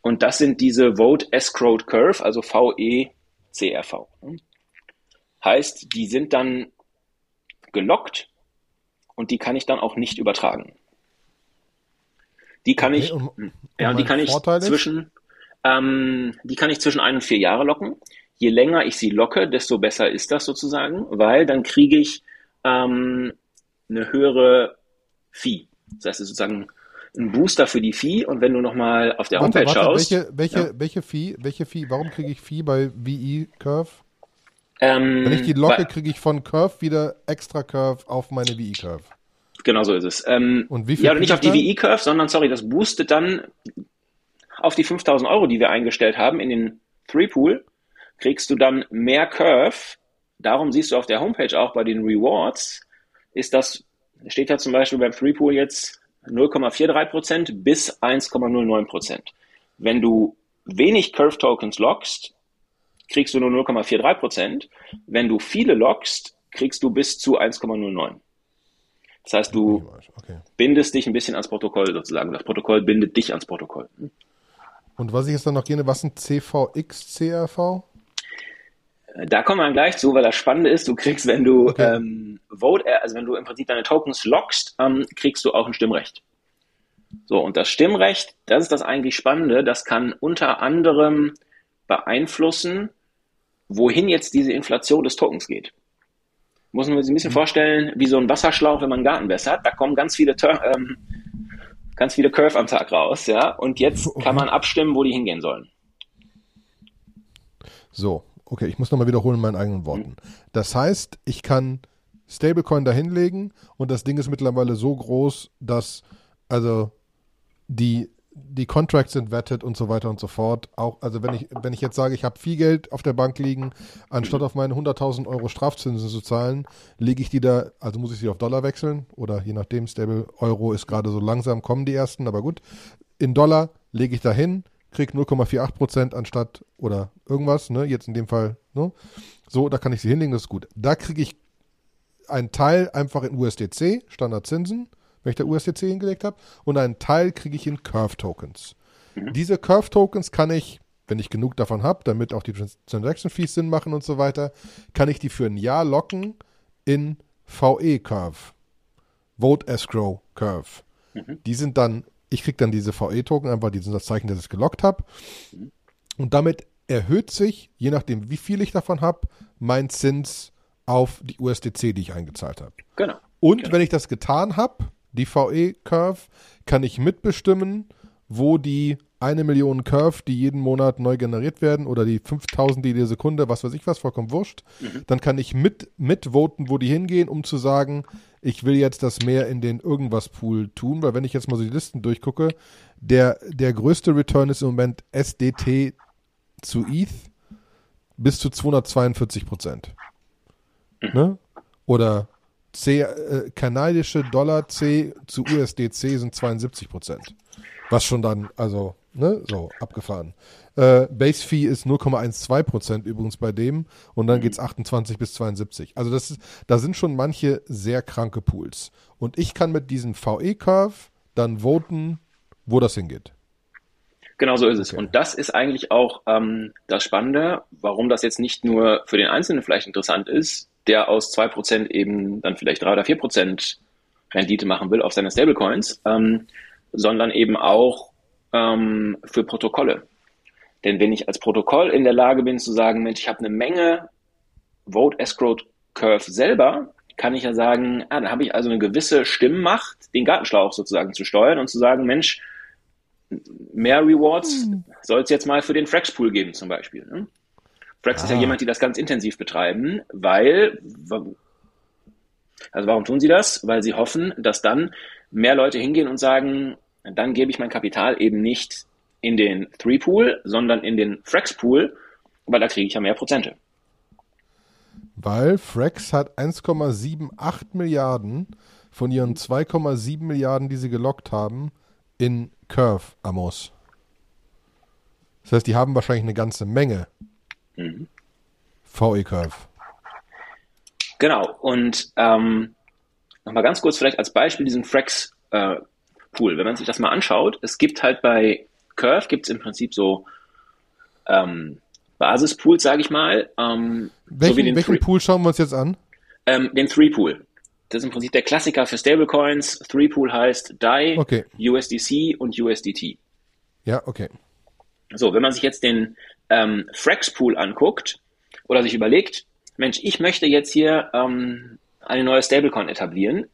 Und das sind diese Vote Escrowed Curve, also VECRV. Heißt, die sind dann gelockt und die kann ich dann auch nicht übertragen. Die kann okay, ich, und, ja, und die kann ich zwischen, ähm, die kann ich zwischen ein und vier Jahre locken. Je länger ich sie locke, desto besser ist das sozusagen, weil dann kriege ich ähm, eine höhere Fee. Das heißt, sozusagen ein Booster für die Fee und wenn du nochmal auf der warte, Homepage warte, schaust. Welche, welche, ja. welche Fee, welche Fee, warum kriege ich Fee bei VE Curve? Ähm, Wenn ich die locke, kriege ich von Curve wieder extra Curve auf meine VE Curve. Genau so ist es. Ähm, und wie viel ja, nicht auf die VE Curve, sondern sorry, das boostet dann auf die 5000 Euro, die wir eingestellt haben in den Three Pool, kriegst du dann mehr Curve. Darum siehst du auf der Homepage auch bei den Rewards, ist das, steht ja zum Beispiel beim Three Pool jetzt 0,43% bis 1,09%. Wenn du wenig Curve Tokens lockst, kriegst du nur 0,43 Prozent. Wenn du viele lockst, kriegst du bis zu 1,09. Das heißt, du okay. bindest dich ein bisschen ans Protokoll sozusagen. Das Protokoll bindet dich ans Protokoll. Und was ich jetzt dann noch gerne, was sind CVX, CRV? Da kommen wir gleich zu, weil das Spannende ist, du kriegst, wenn du okay. ähm, Vote, äh, also wenn du im Prinzip deine Tokens lockst, ähm, kriegst du auch ein Stimmrecht. So, und das Stimmrecht, das ist das eigentlich Spannende, das kann unter anderem beeinflussen, wohin jetzt diese Inflation des Tokens geht. Muss man sich ein bisschen mhm. vorstellen, wie so ein Wasserschlauch, wenn man einen Garten wässert, da kommen ganz viele, ähm, ganz viele Curve am Tag raus, ja, und jetzt [laughs] kann man abstimmen, wo die hingehen sollen. So, okay, ich muss nochmal wiederholen in meinen eigenen Worten. Mhm. Das heißt, ich kann Stablecoin da hinlegen und das Ding ist mittlerweile so groß, dass also die die Contracts sind wettet und so weiter und so fort. Auch, also wenn ich, wenn ich jetzt sage, ich habe viel Geld auf der Bank liegen, anstatt auf meine 100.000 Euro Strafzinsen zu zahlen, lege ich die da, also muss ich sie auf Dollar wechseln oder je nachdem, Stable Euro ist gerade so langsam, kommen die ersten, aber gut. In Dollar lege ich da hin, kriege 0,48 Prozent anstatt oder irgendwas, ne, jetzt in dem Fall, ne, so, da kann ich sie hinlegen, das ist gut. Da kriege ich einen Teil einfach in USDC, Standardzinsen, wenn ich da USDC hingelegt habe, und einen Teil kriege ich in Curve-Tokens. Mhm. Diese Curve-Tokens kann ich, wenn ich genug davon habe, damit auch die Transaction-Fees Sinn machen und so weiter, kann ich die für ein Jahr locken in VE-Curve. Vote Escrow Curve. Mhm. Die sind dann, ich kriege dann diese VE-Token einfach, die sind das Zeichen, dass ich gelockt habe. Und damit erhöht sich, je nachdem, wie viel ich davon habe, mein Zins auf die USDC, die ich eingezahlt habe. Genau. Und genau. wenn ich das getan habe, die VE-Curve, kann ich mitbestimmen, wo die eine Million Curve, die jeden Monat neu generiert werden, oder die 5000 die die Sekunde, was weiß ich was, vollkommen wurscht, mhm. dann kann ich mit, mitvoten, wo die hingehen, um zu sagen, ich will jetzt das mehr in den Irgendwas-Pool tun, weil wenn ich jetzt mal so die Listen durchgucke, der, der größte Return ist im Moment SDT zu ETH bis zu 242 Prozent. Mhm. Ne? Oder C, äh, kanadische Dollar C zu USDC sind 72 Prozent. Was schon dann, also, ne, so, abgefahren. Äh, Base Fee ist 0,12 Prozent übrigens bei dem und dann geht's 28 bis 72. Also das ist, da sind schon manche sehr kranke Pools. Und ich kann mit diesem VE-Curve dann voten, wo das hingeht. Genau so ist es. Und das ist eigentlich auch ähm, das Spannende, warum das jetzt nicht nur für den Einzelnen vielleicht interessant ist, der aus zwei Prozent eben dann vielleicht drei oder vier Prozent Rendite machen will auf seine Stablecoins, ähm, sondern eben auch ähm, für Protokolle. Denn wenn ich als Protokoll in der Lage bin zu sagen, Mensch, ich habe eine Menge Vote Escrow Curve selber, kann ich ja sagen, ah, dann habe ich also eine gewisse Stimmmacht, den Gartenschlauch sozusagen zu steuern und zu sagen, Mensch, mehr Rewards hm. soll es jetzt mal für den Frax-Pool geben zum Beispiel. Ne? Frax ah. ist ja ah. jemand, die das ganz intensiv betreiben, weil, also warum tun sie das? Weil sie hoffen, dass dann mehr Leute hingehen und sagen, dann gebe ich mein Kapital eben nicht in den Three-Pool, sondern in den Frax-Pool, weil da kriege ich ja mehr Prozente. Weil Frax hat 1,78 Milliarden von ihren 2,7 Milliarden, die sie gelockt haben, in Curve, Amos. Das heißt, die haben wahrscheinlich eine ganze Menge mhm. VE Curve. Genau, und ähm, nochmal ganz kurz vielleicht als Beispiel diesen Frax äh, Pool. Wenn man sich das mal anschaut, es gibt halt bei Curve gibt es im Prinzip so ähm, Basispools, sage ich mal. Ähm, welchen, so welchen Pool schauen wir uns jetzt an? Ähm, den Three Pool. Das ist im Prinzip der Klassiker für Stablecoins. Three Pool heißt DAI, okay. USDC und USDT. Ja, okay. So, wenn man sich jetzt den ähm, Frax Pool anguckt oder sich überlegt, Mensch, ich möchte jetzt hier ähm, eine neue Stablecoin etablieren,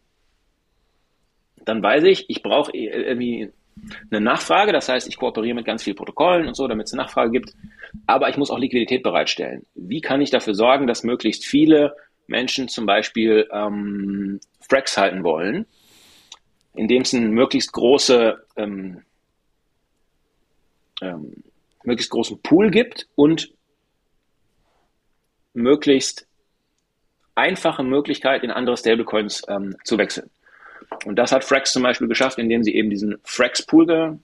dann weiß ich, ich brauche irgendwie eine Nachfrage, das heißt, ich kooperiere mit ganz vielen Protokollen und so, damit es eine Nachfrage gibt, aber ich muss auch Liquidität bereitstellen. Wie kann ich dafür sorgen, dass möglichst viele Menschen zum Beispiel ähm, Frax halten wollen, indem es eine möglichst große ähm, ähm, möglichst großen Pool gibt und möglichst einfache Möglichkeit, in andere Stablecoins ähm, zu wechseln. Und das hat Frax zum Beispiel geschafft, indem sie eben diesen Frax-Pool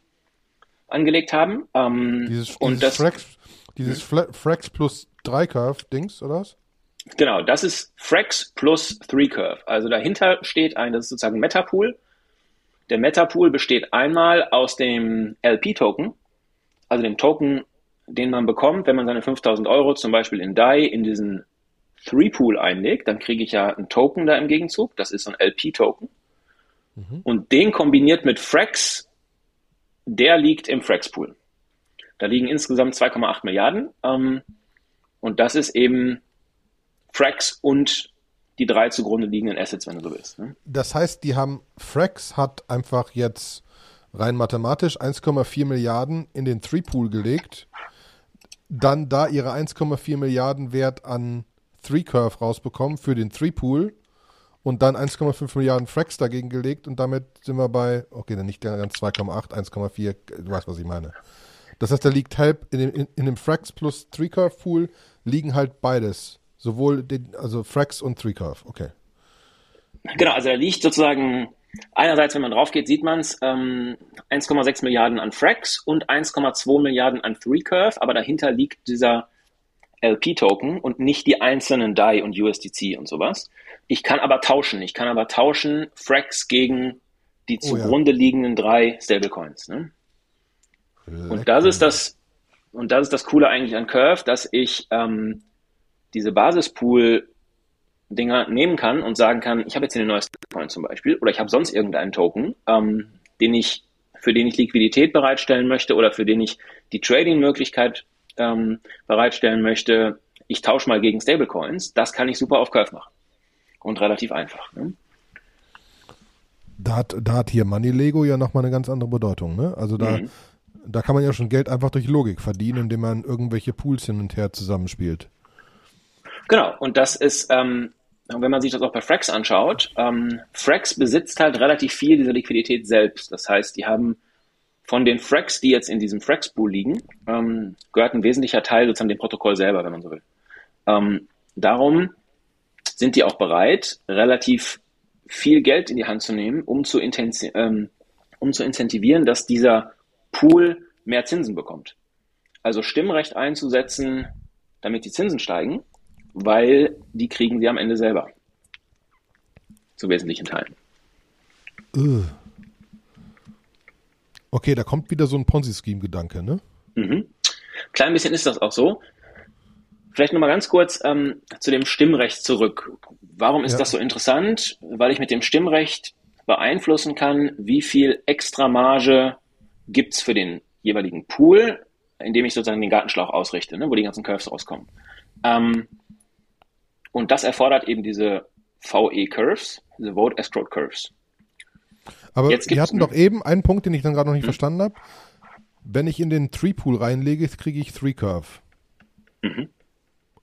angelegt haben. Ähm, dieses, und dieses, das, Frax, dieses hm? Frax plus 3-Curve-Dings, oder was? Genau, das ist Frax plus 3-Curve. Also dahinter steht ein, das ist sozusagen Metapool. Der Metapool besteht einmal aus dem LP-Token, also dem Token, den man bekommt, wenn man seine 5000 Euro zum Beispiel in DAI in diesen 3-Pool einlegt, dann kriege ich ja einen Token da im Gegenzug. Das ist so ein LP-Token. Mhm. Und den kombiniert mit Frax, der liegt im Frax-Pool. Da liegen insgesamt 2,8 Milliarden. Ähm, und das ist eben Frax und die drei zugrunde liegenden Assets, wenn du so willst. Ne? Das heißt, die haben, Frax hat einfach jetzt rein mathematisch 1,4 Milliarden in den Three-Pool gelegt, dann da ihre 1,4 Milliarden Wert an Three-Curve rausbekommen für den Three-Pool und dann 1,5 Milliarden Frax dagegen gelegt und damit sind wir bei, okay, dann nicht ganz 2,8, 1,4, du weißt, was ich meine. Das heißt, da liegt halb in dem, in, in dem Frax plus 3-Curve Pool liegen halt beides. Sowohl den, also Frax und 3-Curve, okay. Genau, also da liegt sozusagen, einerseits, wenn man drauf geht, sieht man es, ähm, 1,6 Milliarden an Frax und 1,2 Milliarden an 3-Curve, aber dahinter liegt dieser LP-Token und nicht die einzelnen DAI und USDC und sowas. Ich kann aber tauschen. Ich kann aber tauschen Frax gegen die oh, zugrunde ja. liegenden drei Stablecoins. Ne? Und das ist das, und das ist das Coole eigentlich an Curve, dass ich ähm, diese Basispool Dinger nehmen kann und sagen kann, ich habe jetzt hier eine neue Stablecoin zum Beispiel oder ich habe sonst irgendeinen Token, ähm, den ich, für den ich Liquidität bereitstellen möchte oder für den ich die Trading-Möglichkeit ähm, bereitstellen möchte, ich tausche mal gegen Stablecoins, das kann ich super auf Curve machen. Und relativ einfach. Ne? Da hat, da hat hier Money Lego ja nochmal eine ganz andere Bedeutung. Ne? Also da, mhm. da kann man ja schon Geld einfach durch Logik verdienen, indem man irgendwelche Pools hin und her zusammenspielt. Genau, und das ist, ähm, wenn man sich das auch bei Frax anschaut, ähm, Frax besitzt halt relativ viel dieser Liquidität selbst. Das heißt, die haben von den Frax, die jetzt in diesem Frax-Pool liegen, ähm, gehört ein wesentlicher Teil sozusagen dem Protokoll selber, wenn man so will. Ähm, darum sind die auch bereit, relativ viel Geld in die Hand zu nehmen, um zu, ähm, um zu incentivieren, dass dieser Pool mehr Zinsen bekommt. Also Stimmrecht einzusetzen, damit die Zinsen steigen, weil die kriegen sie am Ende selber. Zu wesentlichen Teilen. Uh. Okay, da kommt wieder so ein Ponzi-Scheme-Gedanke, ne? Mhm. Klein bisschen ist das auch so. Vielleicht nochmal ganz kurz ähm, zu dem Stimmrecht zurück. Warum ist ja. das so interessant? Weil ich mit dem Stimmrecht beeinflussen kann, wie viel extra Marge gibt's für den jeweiligen Pool, indem ich sozusagen den Gartenschlauch ausrichte, ne, wo die ganzen Curves rauskommen. Ähm, und das erfordert eben diese VE-Curves, diese Vote Escrow Curves. Aber wir hatten doch eben einen Punkt, den ich dann gerade noch nicht hm? verstanden habe. Wenn ich in den Three-Pool reinlege, kriege ich Three-Curve. Mhm.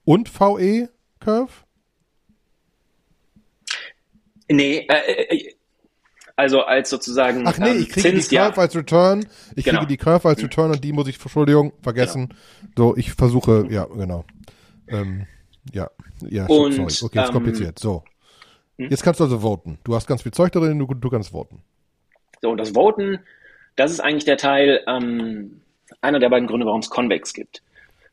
Und VE-Curve? Nee, äh, äh also als sozusagen. Ach nee, ähm, ich kriege Zins, die Curve ja. als Return. Ich genau. kriege die Curve als Return und die muss ich, Entschuldigung, vergessen. Genau. So, ich versuche, ja, genau. Ähm, ja, ja, und, sorry. Okay, ist ähm, kompliziert. So. Hm? Jetzt kannst du also voten. Du hast ganz viel Zeug drin, du, du kannst voten. So, und das Voten, das ist eigentlich der Teil, ähm, einer der beiden Gründe, warum es Convex gibt.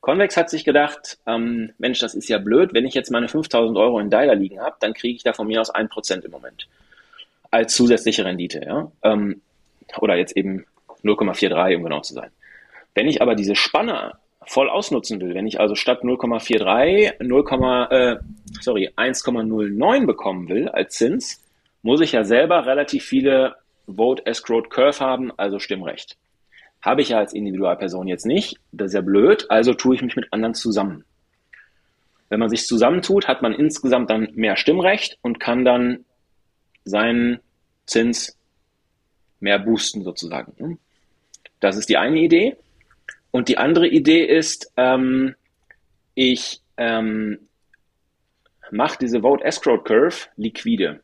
Convex hat sich gedacht, ähm, Mensch, das ist ja blöd, wenn ich jetzt meine 5000 Euro in Dialer liegen habe, dann kriege ich da von mir aus 1% im Moment als zusätzliche Rendite, ja. Ähm, oder jetzt eben 0,43, um genau zu sein. Wenn ich aber diese Spanne voll ausnutzen will, wenn ich also statt 0,43 0, äh, sorry 1,09 bekommen will als Zins, muss ich ja selber relativ viele Vote Escrowed Curve haben, also Stimmrecht. Habe ich ja als Individualperson jetzt nicht, das ist ja blöd, also tue ich mich mit anderen zusammen. Wenn man sich zusammentut, hat man insgesamt dann mehr Stimmrecht und kann dann seinen Zins mehr boosten sozusagen. Das ist die eine Idee. Und die andere Idee ist, ähm, ich ähm, mache diese Vote Escrow Curve liquide.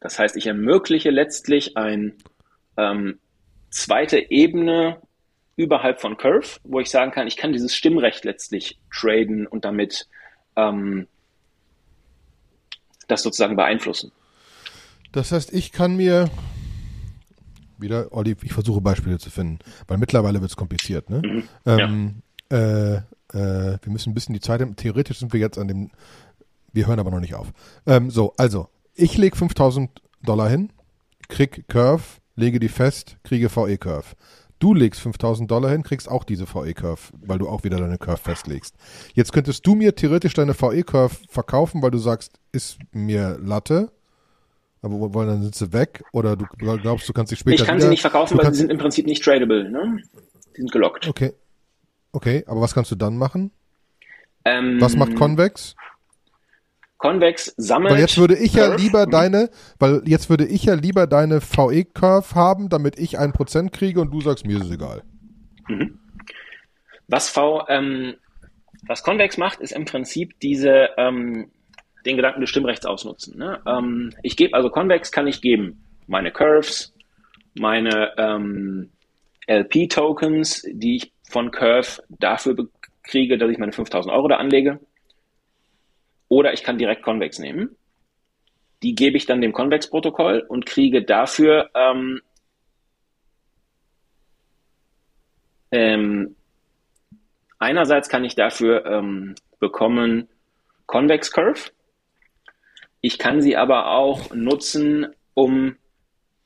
Das heißt, ich ermögliche letztlich eine ähm, zweite Ebene überhalb von Curve, wo ich sagen kann, ich kann dieses Stimmrecht letztlich traden und damit ähm, das sozusagen beeinflussen. Das heißt, ich kann mir wieder, Olli, ich versuche Beispiele zu finden, weil mittlerweile wird es kompliziert. Ne? Mhm. Ähm, ja. äh, äh, wir müssen ein bisschen die Zeit haben. Theoretisch sind wir jetzt an dem, wir hören aber noch nicht auf. Ähm, so, also, ich lege 5000 Dollar hin, krieg Curve, lege die fest, kriege VE-Curve. Du legst 5000 Dollar hin, kriegst auch diese VE-Curve, weil du auch wieder deine Curve festlegst. Jetzt könntest du mir theoretisch deine VE-Curve verkaufen, weil du sagst, ist mir Latte. Aber wollen dann sind sie weg oder du glaubst, du kannst sie später. Ich kann wieder, sie nicht verkaufen, weil sie sind im Prinzip nicht tradable. Ne? Die sind gelockt. Okay. Okay, aber was kannst du dann machen? Ähm, was macht Convex? Convex sammelt. Weil jetzt würde ich Curve. ja lieber deine, weil jetzt würde ich ja lieber deine VE-Curve haben, damit ich ein Prozent kriege und du sagst, mir ist es egal. Mhm. Was V, ähm, was Convex macht, ist im Prinzip diese, ähm, den Gedanken des Stimmrechts ausnutzen. Ne? Ähm, ich gebe also Convex kann ich geben meine Curves, meine ähm, LP-Tokens, die ich von Curve dafür kriege, dass ich meine 5000 Euro da anlege. Oder ich kann direkt Convex nehmen. Die gebe ich dann dem Convex-Protokoll und kriege dafür ähm, ähm, einerseits kann ich dafür ähm, bekommen Convex Curve. Ich kann sie aber auch nutzen, um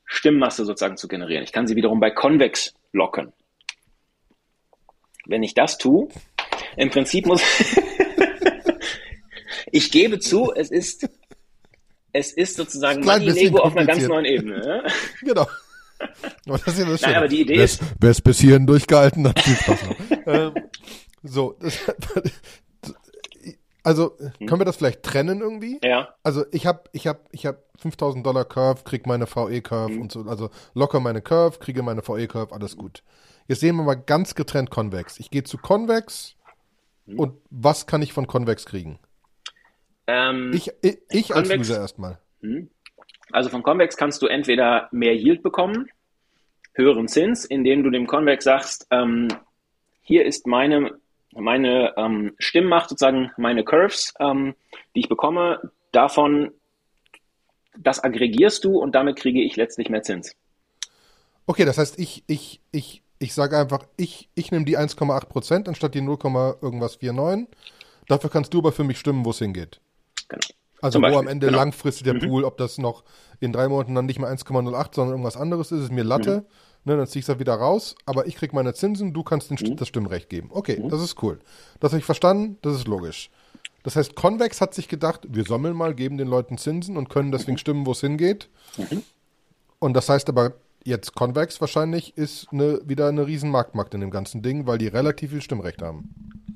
Stimmmasse sozusagen zu generieren. Ich kann sie wiederum bei Convex locken. Wenn ich das tue, im Prinzip muss [laughs] ich gebe zu, es ist es ist sozusagen Money Lego auf einer ganz neuen Ebene. [laughs] genau. Aber das ist ja das Nein, aber die Idee ist, wer es bis hierhin durchgehalten hat, viel Spaß noch. [laughs] ähm, so, das, [laughs] also hm. können wir das vielleicht trennen irgendwie? Ja. Also ich habe ich hab, ich hab 5000 Dollar Curve, krieg meine VE Curve mhm. und so, also locker meine Curve, kriege meine VE Curve, alles gut. Jetzt sehen wir mal ganz getrennt Convex. Ich gehe zu Convex mhm. und was kann ich von Convex kriegen? Ähm, ich ich, ich als User erstmal. Mhm. Also von Convex kannst du entweder mehr Yield bekommen, höheren Zins, indem du dem Convex sagst, ähm, hier ist meine meine ähm, Stimmmacht, sozusagen meine Curves, ähm, die ich bekomme, davon, das aggregierst du und damit kriege ich letztlich mehr Zins. Okay, das heißt, ich, ich, ich, ich sage einfach, ich, ich nehme die 1,8 Prozent anstatt die 0, irgendwas 49. Dafür kannst du aber für mich stimmen, wo es hingeht. Genau. Also wo am Ende genau. langfristig der mhm. Pool, ob das noch in drei Monaten dann nicht mehr 1,08, sondern irgendwas anderes ist, ist mir Latte. Mhm. Ne, dann ziehe ich es halt wieder raus, aber ich kriege meine Zinsen, du kannst den, mhm. das Stimmrecht geben. Okay, mhm. das ist cool. Das habe ich verstanden, das ist logisch. Das heißt, Convex hat sich gedacht, wir sammeln mal, geben den Leuten Zinsen und können deswegen mhm. stimmen, wo es hingeht. Mhm. Und das heißt aber jetzt Convex wahrscheinlich ist eine, wieder eine riesen Marktmacht in dem ganzen Ding, weil die relativ viel Stimmrecht haben.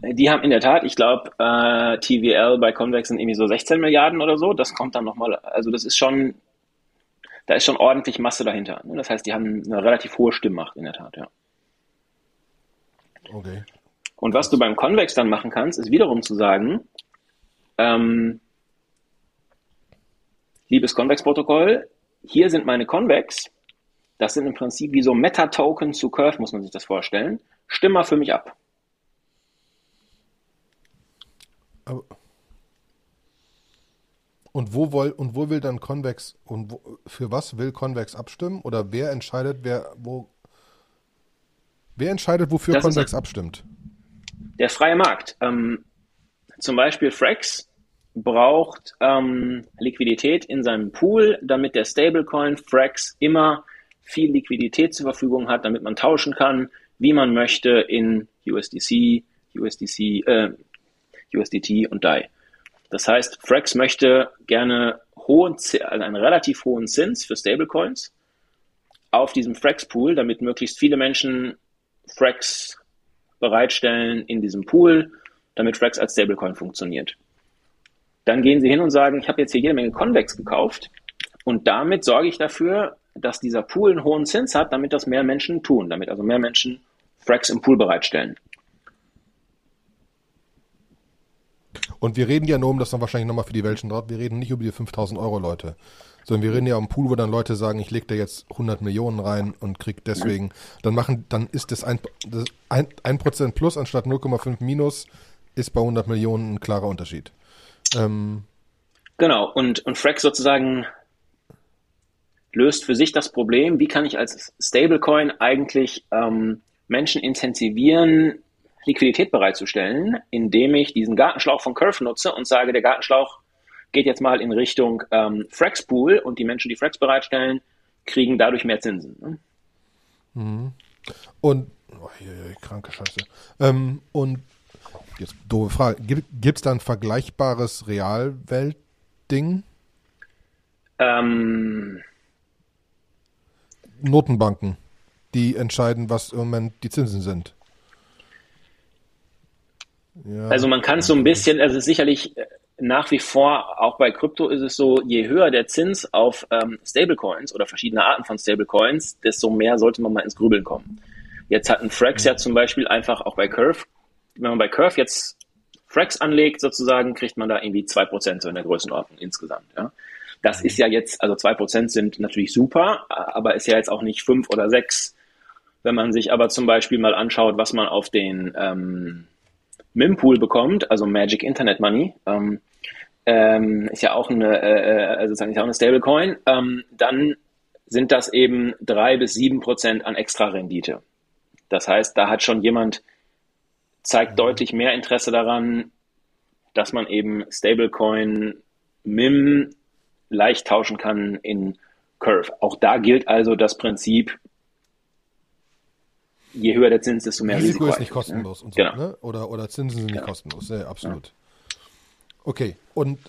Die haben in der Tat, ich glaube, äh, TVL bei Convex sind irgendwie so 16 Milliarden oder so. Das kommt dann nochmal, also das ist schon, da ist schon ordentlich Masse dahinter. Ne? Das heißt, die haben eine relativ hohe Stimmmacht in der Tat, ja. Okay. Und was du beim Convex dann machen kannst, ist wiederum zu sagen, ähm, liebes Convex-Protokoll, hier sind meine Convex. Das sind im Prinzip wie so Meta-Token zu Curve, muss man sich das vorstellen. Stimm mal für mich ab. Und wo, woll, und wo will dann Convex und wo, für was will Convex abstimmen? Oder wer entscheidet, wer wo wer entscheidet, wofür das Convex abstimmt? Der freie Markt. Ähm, zum Beispiel Frax braucht ähm, Liquidität in seinem Pool, damit der Stablecoin Frax immer viel Liquidität zur Verfügung hat, damit man tauschen kann, wie man möchte in USDC, USDC, äh, USDT und DAI. Das heißt, Frax möchte gerne hohen, also einen relativ hohen Zins für Stablecoins auf diesem Frax-Pool, damit möglichst viele Menschen Frax bereitstellen in diesem Pool, damit Frax als Stablecoin funktioniert. Dann gehen sie hin und sagen, ich habe jetzt hier jede Menge Convex gekauft und damit sorge ich dafür, dass dieser Pool einen hohen Zins hat, damit das mehr Menschen tun, damit also mehr Menschen Frax im Pool bereitstellen. Und wir reden ja nur, um das dann wahrscheinlich nochmal für die Welchen drauf, wir reden nicht über die 5000 Euro Leute, sondern wir reden ja um Pool, wo dann Leute sagen, ich lege da jetzt 100 Millionen rein und krieg deswegen, dann machen, dann ist das ein, das ein, ein Prozent plus anstatt 0,5 minus, ist bei 100 Millionen ein klarer Unterschied. Ähm, genau, und, und Frack sozusagen löst für sich das Problem, wie kann ich als Stablecoin eigentlich ähm, Menschen intensivieren, Liquidität bereitzustellen, indem ich diesen Gartenschlauch von Curve nutze und sage, der Gartenschlauch geht jetzt mal in Richtung ähm, Frax Pool und die Menschen, die Frax bereitstellen, kriegen dadurch mehr Zinsen. Ne? Mhm. Und, oh, hier, hier, kranke Scheiße. Ähm, und jetzt doofe Frage, gibt es da ein vergleichbares Realwelt-Ding? Ähm, Notenbanken, die entscheiden, was im Moment die Zinsen sind. Also man kann so ein bisschen, also sicherlich äh, nach wie vor, auch bei Krypto ist es so, je höher der Zins auf ähm, Stablecoins oder verschiedene Arten von Stablecoins, desto mehr sollte man mal ins Grübeln kommen. Jetzt hat ein Frax ja zum Beispiel einfach auch bei Curve, wenn man bei Curve jetzt Frax anlegt sozusagen, kriegt man da irgendwie zwei Prozent so in der Größenordnung insgesamt. Ja. Das ist ja jetzt, also zwei Prozent sind natürlich super, aber ist ja jetzt auch nicht fünf oder sechs. Wenn man sich aber zum Beispiel mal anschaut, was man auf den ähm, Mimpool bekommt, also Magic Internet Money, ähm, ähm, ist ja auch eine, äh, also sozusagen ist ja auch eine Stablecoin, ähm, dann sind das eben drei bis sieben Prozent an Extra-Rendite. Das heißt, da hat schon jemand, zeigt mhm. deutlich mehr Interesse daran, dass man eben Stablecoin MIM leicht tauschen kann in Curve. Auch da gilt also das Prinzip, je höher der Zins, desto mehr Risiko. Risiko ist nicht kostenlos ja? und so, genau. ne? Oder, oder Zinsen sind nicht ja. kostenlos, ja, absolut. Ja. Okay, und,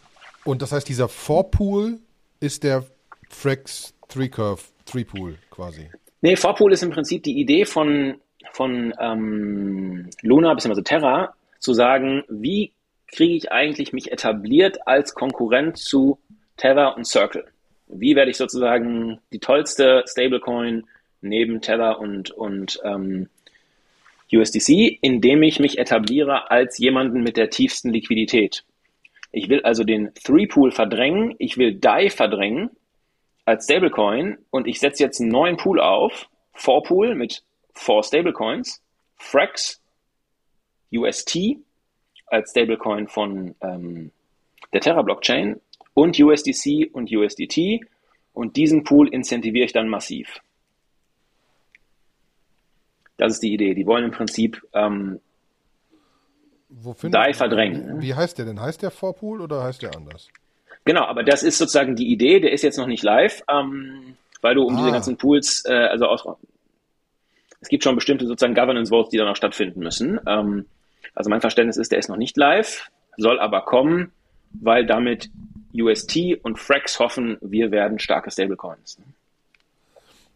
und das heißt, dieser Vorpool ist der Frex 3 Curve 3 Pool quasi. Nee, Vorpool ist im Prinzip die Idee von, von ähm, Luna bzw. Terra, zu sagen, wie kriege ich eigentlich mich etabliert als Konkurrent zu Tether und Circle? Wie werde ich sozusagen die tollste Stablecoin neben Tether und, und ähm, USDC, indem ich mich etabliere als jemanden mit der tiefsten Liquidität. Ich will also den Three-Pool verdrängen, ich will DAI verdrängen als Stablecoin und ich setze jetzt einen neuen Pool auf, Four-Pool mit Four Stablecoins, Frax, UST als Stablecoin von ähm, der Terra-Blockchain und USDC und USDT und diesen Pool incentiviere ich dann massiv. Das ist die Idee. Die wollen im Prinzip ähm, DAI verdrängen. Wie heißt der denn? Heißt der Vorpool oder heißt der anders? Genau, aber das ist sozusagen die Idee, der ist jetzt noch nicht live, ähm, weil du um ah. diese ganzen Pools, äh, also aus, es gibt schon bestimmte sozusagen Governance Votes, die dann auch stattfinden müssen. Ähm, also mein Verständnis ist, der ist noch nicht live, soll aber kommen, weil damit UST und Frax hoffen, wir werden starke Stablecoins.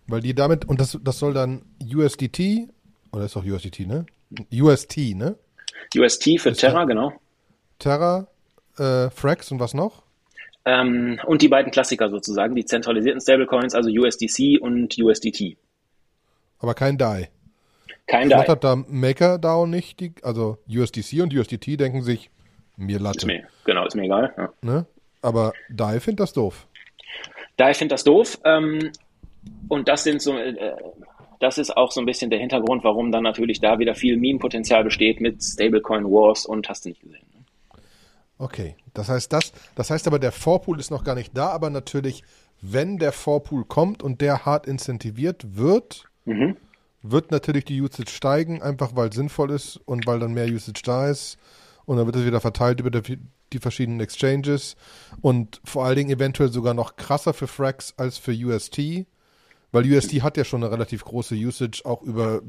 Weil die damit, und das, das soll dann USDT, oder ist doch USDT, ne? UST, ne? UST für Terra, genau. Terra, äh, Frax und was noch? Ähm, und die beiden Klassiker sozusagen, die zentralisierten Stablecoins, also USDC und USDT. Aber kein DAI. Kein DAI. Hat da MakerDAO nicht, die, also USDC und USDT denken sich, mir Latte. Ist mir, genau, ist mir egal. Ja. Ne? Aber DAI findet das doof. DAI findet das doof. Ähm, und das sind so, äh, das ist auch so ein bisschen der Hintergrund, warum dann natürlich da wieder viel Meme-Potenzial besteht mit Stablecoin Wars und hast du nicht gesehen. Ne? Okay, das heißt das, das heißt aber der Vorpool ist noch gar nicht da, aber natürlich, wenn der Vorpool kommt und der hart incentiviert wird, mhm. wird natürlich die Usage steigen, einfach weil es sinnvoll ist und weil dann mehr Usage da ist und dann wird es wieder verteilt über die, die verschiedenen Exchanges und vor allen Dingen eventuell sogar noch krasser für Frax als für UST weil USD hat ja schon eine relativ große Usage, auch über,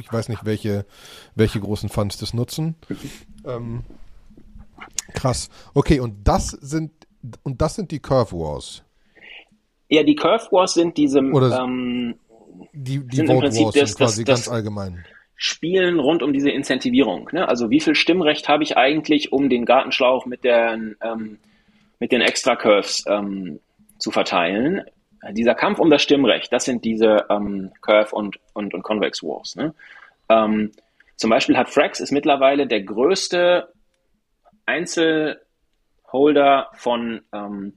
ich weiß nicht, welche, welche großen Funds das nutzen. Ähm, krass. Okay, und das sind, und das sind die Curve Wars. Ja, die Curve Wars sind diese, Oder ähm, die, die sind Vote Wars das, sind quasi das, das, ganz allgemein. Spielen rund um diese Incentivierung. Ne? Also wie viel Stimmrecht habe ich eigentlich, um den Gartenschlauch mit, der, ähm, mit den Extra Curves ähm, zu verteilen? Dieser Kampf um das Stimmrecht, das sind diese ähm, Curve und, und, und Convex Wars. Ne? Ähm, zum Beispiel hat Frax ist mittlerweile der größte Einzelholder von, ähm,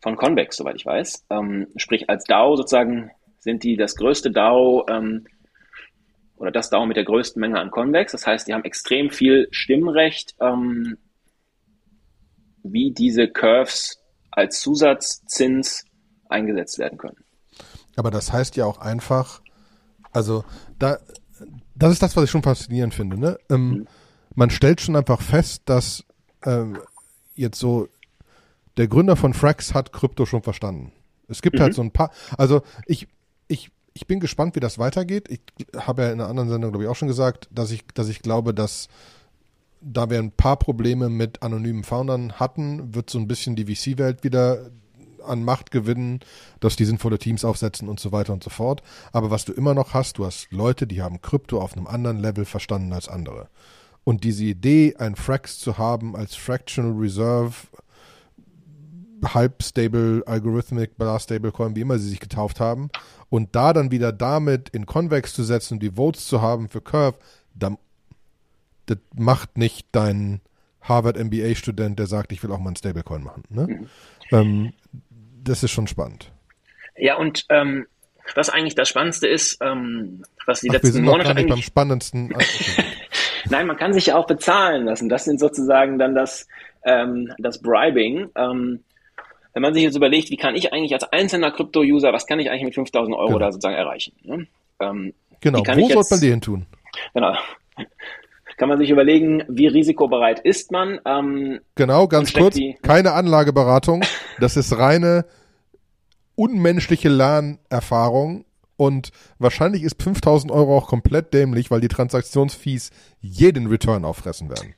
von Convex, soweit ich weiß. Ähm, sprich, als DAO sozusagen sind die das größte DAO ähm, oder das DAO mit der größten Menge an Convex. Das heißt, die haben extrem viel Stimmrecht, ähm, wie diese Curves als Zusatzzins eingesetzt werden können. Aber das heißt ja auch einfach, also da, das ist das, was ich schon faszinierend finde. Ne? Ähm, mhm. Man stellt schon einfach fest, dass ähm, jetzt so der Gründer von Frax hat Krypto schon verstanden. Es gibt halt mhm. halt so ein paar, also ich, ich, ich bin gespannt, wie das weitergeht. Ich habe ja in einer anderen Sendung, glaube ich, auch schon gesagt, dass ich, dass ich glaube, dass da wir ein paar Probleme mit anonymen Foundern hatten, wird so ein bisschen die VC-Welt wieder an Macht gewinnen, dass die sinnvolle Teams aufsetzen und so weiter und so fort. Aber was du immer noch hast, du hast Leute, die haben Krypto auf einem anderen Level verstanden als andere. Und diese Idee, ein Frax zu haben als Fractional Reserve, halb stable Algorithmic, Bar Stablecoin, wie immer sie sich getauft haben, und da dann wieder damit in Convex zu setzen und die Votes zu haben für Curve, dann, das macht nicht dein Harvard MBA-Student, der sagt, ich will auch mal ein Stablecoin machen. Ne? Mhm. Ähm, das ist schon spannend. Ja, und ähm, was eigentlich das Spannendste ist, ähm, was die Ach, letzten wir sind Monate eigentlich beim spannendsten. [laughs] Nein, man kann sich ja auch bezahlen lassen. Das sind sozusagen dann das, ähm, das Bribing. Ähm, wenn man sich jetzt überlegt, wie kann ich eigentlich als einzelner Krypto-User, was kann ich eigentlich mit 5000 Euro genau. da sozusagen erreichen? Ne? Ähm, genau, wo sollte man den tun? Genau. Kann man sich überlegen, wie risikobereit ist man? Ähm, genau, ganz kurz, keine Anlageberatung. Das ist reine unmenschliche Lernerfahrung und wahrscheinlich ist 5000 Euro auch komplett dämlich, weil die Transaktionsfees jeden Return auffressen werden.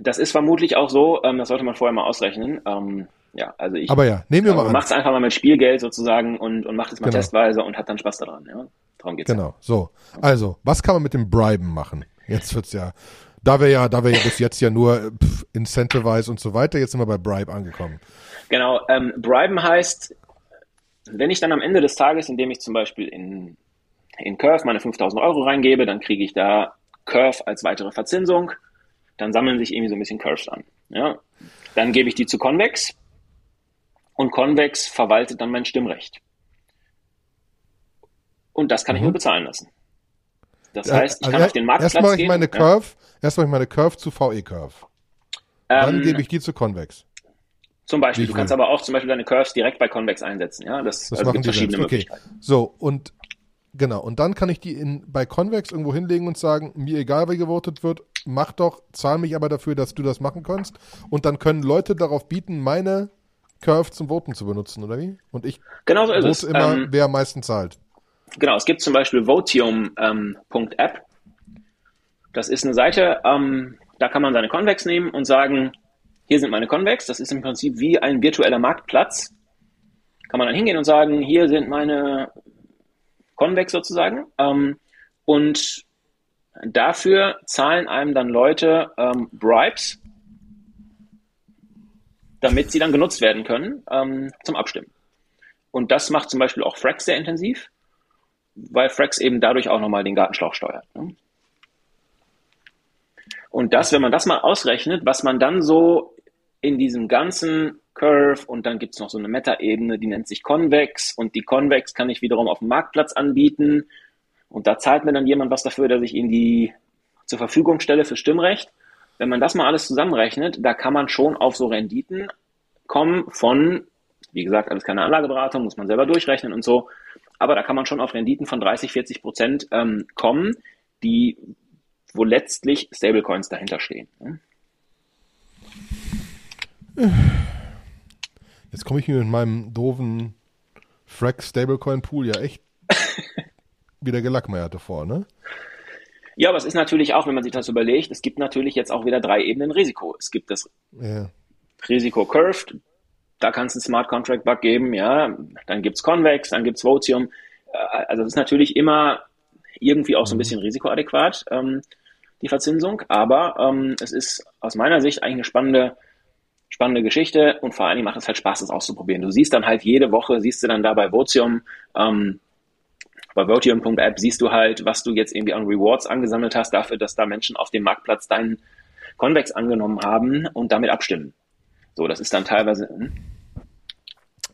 Das ist vermutlich auch so, ähm, das sollte man vorher mal ausrechnen. Ähm, ja, also ich. Aber ja, nehmen wir mal an. Macht es einfach mal mit Spielgeld sozusagen und, und macht es mal genau. testweise und hat dann Spaß daran. Ja? Darum geht's. Genau, ja. so. Also, was kann man mit dem Briben machen? Jetzt wird's ja, da wir ja, da wir ja bis jetzt ja nur pff, Incentivize und so weiter, jetzt sind wir bei Bribe angekommen. Genau, ähm, Briben heißt, wenn ich dann am Ende des Tages, indem ich zum Beispiel in, in Curve meine 5000 Euro reingebe, dann kriege ich da Curve als weitere Verzinsung, dann sammeln sich irgendwie so ein bisschen Curves an. Ja? Dann gebe ich die zu Convex und Convex verwaltet dann mein Stimmrecht. Und das kann mhm. ich nur bezahlen lassen. Das heißt, ich also kann auf den Marktplatz erst mache ich meine gehen, Curve, ja. erst mache ich meine Curve zu VE Curve. Dann ähm, gebe ich die zu Convex. Zum Beispiel. Du kannst aber auch zum Beispiel deine Curves direkt bei Convex einsetzen. Ja, das, das also gibt verschiedene okay. Möglichkeiten. So und genau und dann kann ich die in, bei Convex irgendwo hinlegen und sagen, mir egal, wie gewotet wird, mach doch, zahl mich aber dafür, dass du das machen kannst. Und dann können Leute darauf bieten, meine Curve zum Voten zu benutzen, oder wie? Und ich genau so ist es. immer, Ähm, wer am meisten zahlt. Genau, es gibt zum Beispiel Votium.app. Ähm, das ist eine Seite, ähm, da kann man seine Convex nehmen und sagen, hier sind meine Convex. Das ist im Prinzip wie ein virtueller Marktplatz. Kann man dann hingehen und sagen, hier sind meine Convex sozusagen. Ähm, und dafür zahlen einem dann Leute ähm, Bribes, damit sie dann genutzt werden können ähm, zum Abstimmen. Und das macht zum Beispiel auch Frax sehr intensiv, weil Frax eben dadurch auch nochmal den Gartenschlauch steuert. Ne? Und das, wenn man das mal ausrechnet, was man dann so in diesem ganzen Curve und dann gibt's noch so eine Meta-Ebene, die nennt sich Convex und die Convex kann ich wiederum auf dem Marktplatz anbieten und da zahlt mir dann jemand was dafür, dass ich ihnen die zur Verfügung stelle für Stimmrecht. Wenn man das mal alles zusammenrechnet, da kann man schon auf so Renditen kommen von, wie gesagt, alles keine Anlageberatung, muss man selber durchrechnen und so, aber da kann man schon auf Renditen von 30, 40 Prozent ähm, kommen, die, wo letztlich Stablecoins dahinter stehen. Ne? Jetzt komme ich mir mit meinem doofen Frack Stablecoin Pool ja echt [laughs] wieder gelackmeierte vor, ne? Ja, aber es ist natürlich auch, wenn man sich das überlegt, es gibt natürlich jetzt auch wieder drei Ebenen Risiko. Es gibt das Ja. Risiko Curved, da kann es einen Smart Contract Bug geben, ja, dann gibt's Convex, dann gibt's Votium. Äh, Also es ist natürlich immer irgendwie auch so ein bisschen risikoadäquat, ähm, die Verzinsung, aber ähm, es ist aus meiner Sicht eigentlich eine spannende, spannende Geschichte und vor allen Dingen macht es halt Spaß, das auszuprobieren. Du siehst dann halt jede Woche, siehst du dann da bei Votium, ähm, bei Votium.app siehst du halt, was du jetzt irgendwie an Rewards angesammelt hast, dafür, dass da Menschen auf dem Marktplatz deinen Convex angenommen haben und damit abstimmen. So, das ist dann teilweise, hm?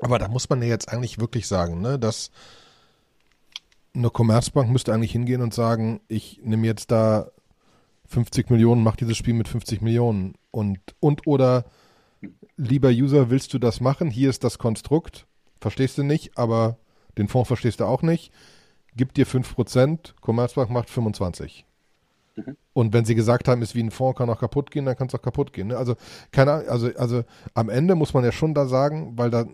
Aber da muss man ja jetzt eigentlich wirklich sagen, ne, dass eine Commerzbank müsste eigentlich hingehen und sagen, ich nehme jetzt da 50 Millionen, mach dieses Spiel mit 50 Millionen und und oder lieber User, willst du das machen? Hier ist das Konstrukt, verstehst du nicht, aber den Fonds verstehst du auch nicht. Gib dir 5%, Commerzbank macht 25. Und wenn sie gesagt haben, ist wie ein Fonds, kann auch kaputt gehen, dann kann es auch kaputt gehen. Ne? Also, keine Ahnung, also, also am Ende muss man ja schon da sagen, weil da,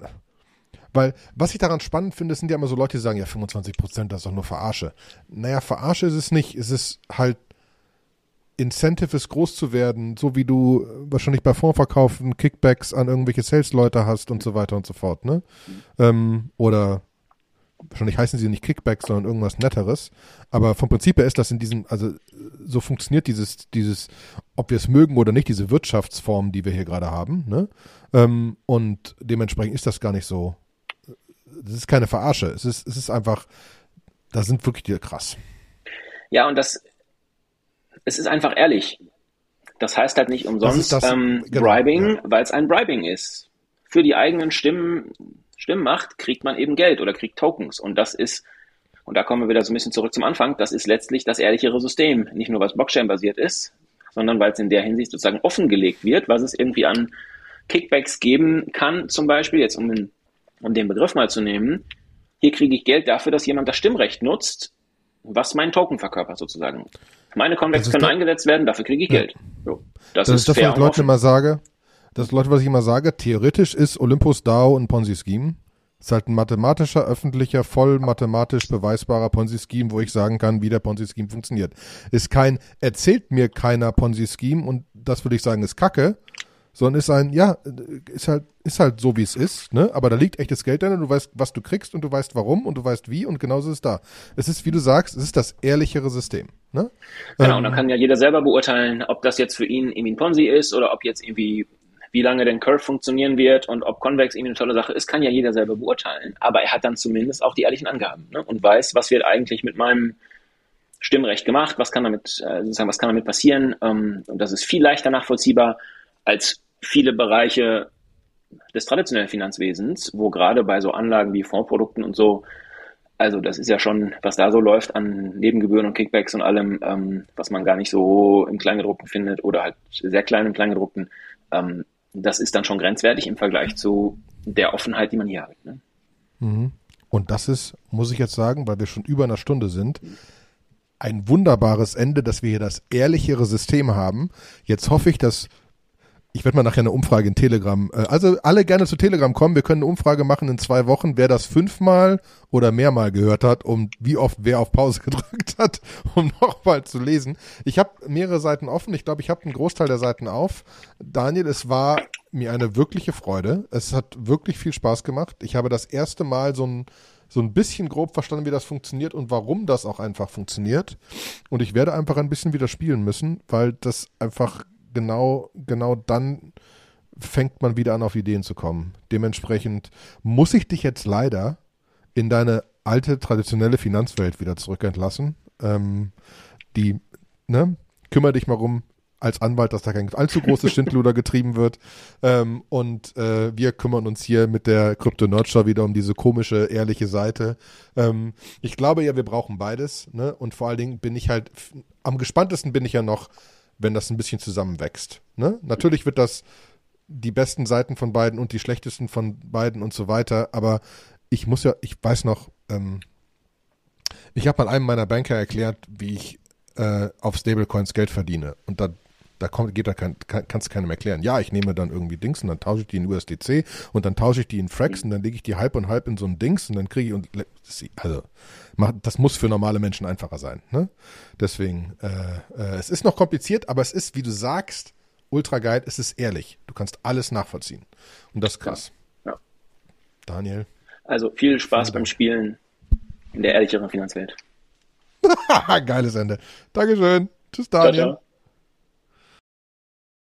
weil was ich daran spannend finde, sind ja immer so Leute, die sagen, ja, 25 Prozent, das ist doch nur Verarsche. Naja, Verarsche ist es nicht. Es ist halt, Incentive ist groß zu werden, so wie du wahrscheinlich bei Fondsverkaufen Kickbacks an irgendwelche Sales-Leute hast und so weiter und so fort, ne? Ähm, oder wahrscheinlich heißen sie nicht Kickbacks, sondern irgendwas Netteres. Aber vom Prinzip her ist das in diesem, also so funktioniert dieses, dieses, ob wir es mögen oder nicht, diese Wirtschaftsform, die wir hier gerade haben. Ne? Ähm, und dementsprechend ist das gar nicht so. Das ist keine Verarsche. Es ist, es ist einfach, da sind wirklich die krass. Ja, und das, es ist einfach ehrlich. Das heißt halt nicht umsonst das, ähm, genau, Bribing, ja. weil es ein Bribing ist. Für die eigenen Stimmen, Stimmmacht kriegt man eben Geld oder kriegt Tokens. Und das ist, und da kommen wir wieder so ein bisschen zurück zum Anfang, das ist letztlich das ehrlichere System. Nicht nur, was Blockchain-basiert ist, sondern weil es in der Hinsicht sozusagen offengelegt wird, was es irgendwie an Kickbacks geben kann, zum Beispiel, jetzt um den, um den Begriff mal zu nehmen, hier kriege ich Geld dafür, dass jemand das Stimmrecht nutzt, was mein Token verkörpert sozusagen. Meine Convex können eingesetzt werden, dafür kriege ich Ja. Geld. So, das, Das ist ist das, fair was ich Leuten immer sage. Das Leute, was ich immer sage. Theoretisch ist Olympus DAO ein Ponzi-Scheme. Ist halt ein mathematischer, öffentlicher, voll mathematisch beweisbarer Ponzi-Scheme, wo ich sagen kann, wie der Ponzi-Scheme funktioniert. Ist kein, erzählt mir keiner Ponzi-Scheme und das würde ich sagen, ist Kacke, sondern ist ein, ja, ist halt, ist halt so, wie es ist, ne? Aber da liegt echtes Geld drin und du weißt, was du kriegst und du weißt warum und du weißt wie und genauso ist es da. Es ist, wie du sagst, es ist das ehrlichere System, ne? Genau, Ähm, und dann kann ja jeder selber beurteilen, ob das jetzt für ihn irgendwie ein Ponzi ist oder ob jetzt irgendwie, wie lange denn Curve funktionieren wird und ob Convex irgendwie eine tolle Sache ist, kann ja jeder selber beurteilen. Aber er hat dann zumindest auch die ehrlichen Angaben ne? und weiß, was wird eigentlich mit meinem Stimmrecht gemacht, was kann damit, äh, sozusagen, was kann damit passieren. Ähm, und das ist viel leichter nachvollziehbar als viele Bereiche des traditionellen Finanzwesens, wo gerade bei so Anlagen wie Fondsprodukten und so also das ist ja schon, was da so läuft an Nebengebühren und Kickbacks und allem, ähm, was man gar nicht so im Kleingedruckten findet oder halt sehr klein im Kleingedruckten, ähm, das ist dann schon grenzwertig im Vergleich zu der Offenheit, die man hier hat. Ne? Mhm. Und das ist, muss ich jetzt sagen, weil wir schon über einer Stunde sind, ein wunderbares Ende, dass wir hier das ehrlichere System haben. Jetzt hoffe ich, dass ich werde mal nachher eine Umfrage in Telegram. Äh, also alle gerne zu Telegram kommen. Wir können eine Umfrage machen in zwei Wochen, wer das fünfmal oder mehrmal gehört hat und wie oft wer auf Pause [laughs] gedrückt hat, um nochmal zu lesen. Ich habe mehrere Seiten offen. Ich glaube, ich habe einen Großteil der Seiten auf. Daniel, es war mir eine wirkliche Freude. Es hat wirklich viel Spaß gemacht. Ich habe das erste Mal so ein so ein bisschen grob verstanden, wie das funktioniert und warum das auch einfach funktioniert. Und ich werde einfach ein bisschen wieder spielen müssen, weil das einfach genau, genau dann fängt man wieder an, auf Ideen zu kommen. Dementsprechend muss ich dich jetzt leider in deine alte, traditionelle Finanzwelt wieder zurückentlassen. Ähm, die, ne, kümmere dich mal rum, als Anwalt, dass da kein allzu großes Schindluder getrieben wird. Ähm, und äh, wir kümmern uns hier mit der Krypto Nerdstore wieder um diese komische, ehrliche Seite. Ähm, ich glaube ja, wir brauchen beides. Ne? Und vor allen Dingen bin ich halt, am gespanntesten bin ich ja noch, wenn das ein bisschen zusammenwächst. Ne? Natürlich wird das die besten Seiten von beiden und die schlechtesten von beiden und so weiter. Aber ich muss ja, ich weiß noch, ähm, ich habe mal einem meiner Banker erklärt, wie ich äh, auf Stablecoins Geld verdiene. Und da da kommt, geht da kein, kann, kannst du keinem erklären. Ja, ich nehme dann irgendwie Dings und dann tausche ich die in USDC und dann tausche ich die in Frax und dann lege ich die halb und halb in so ein Dings und dann kriege ich und also das muss für normale Menschen einfacher sein. Ne? Deswegen, äh, äh, es ist noch kompliziert, aber es ist, wie du sagst, ultra geil. Es ist ehrlich. Du kannst alles nachvollziehen und das ist krass. Ja. ja. Daniel. Also viel Spaß beim Spielen in der ehrlicheren Finanzwelt. [laughs] Geiles Ende. Dankeschön. Tschüss, Daniel. Ciao, ciao.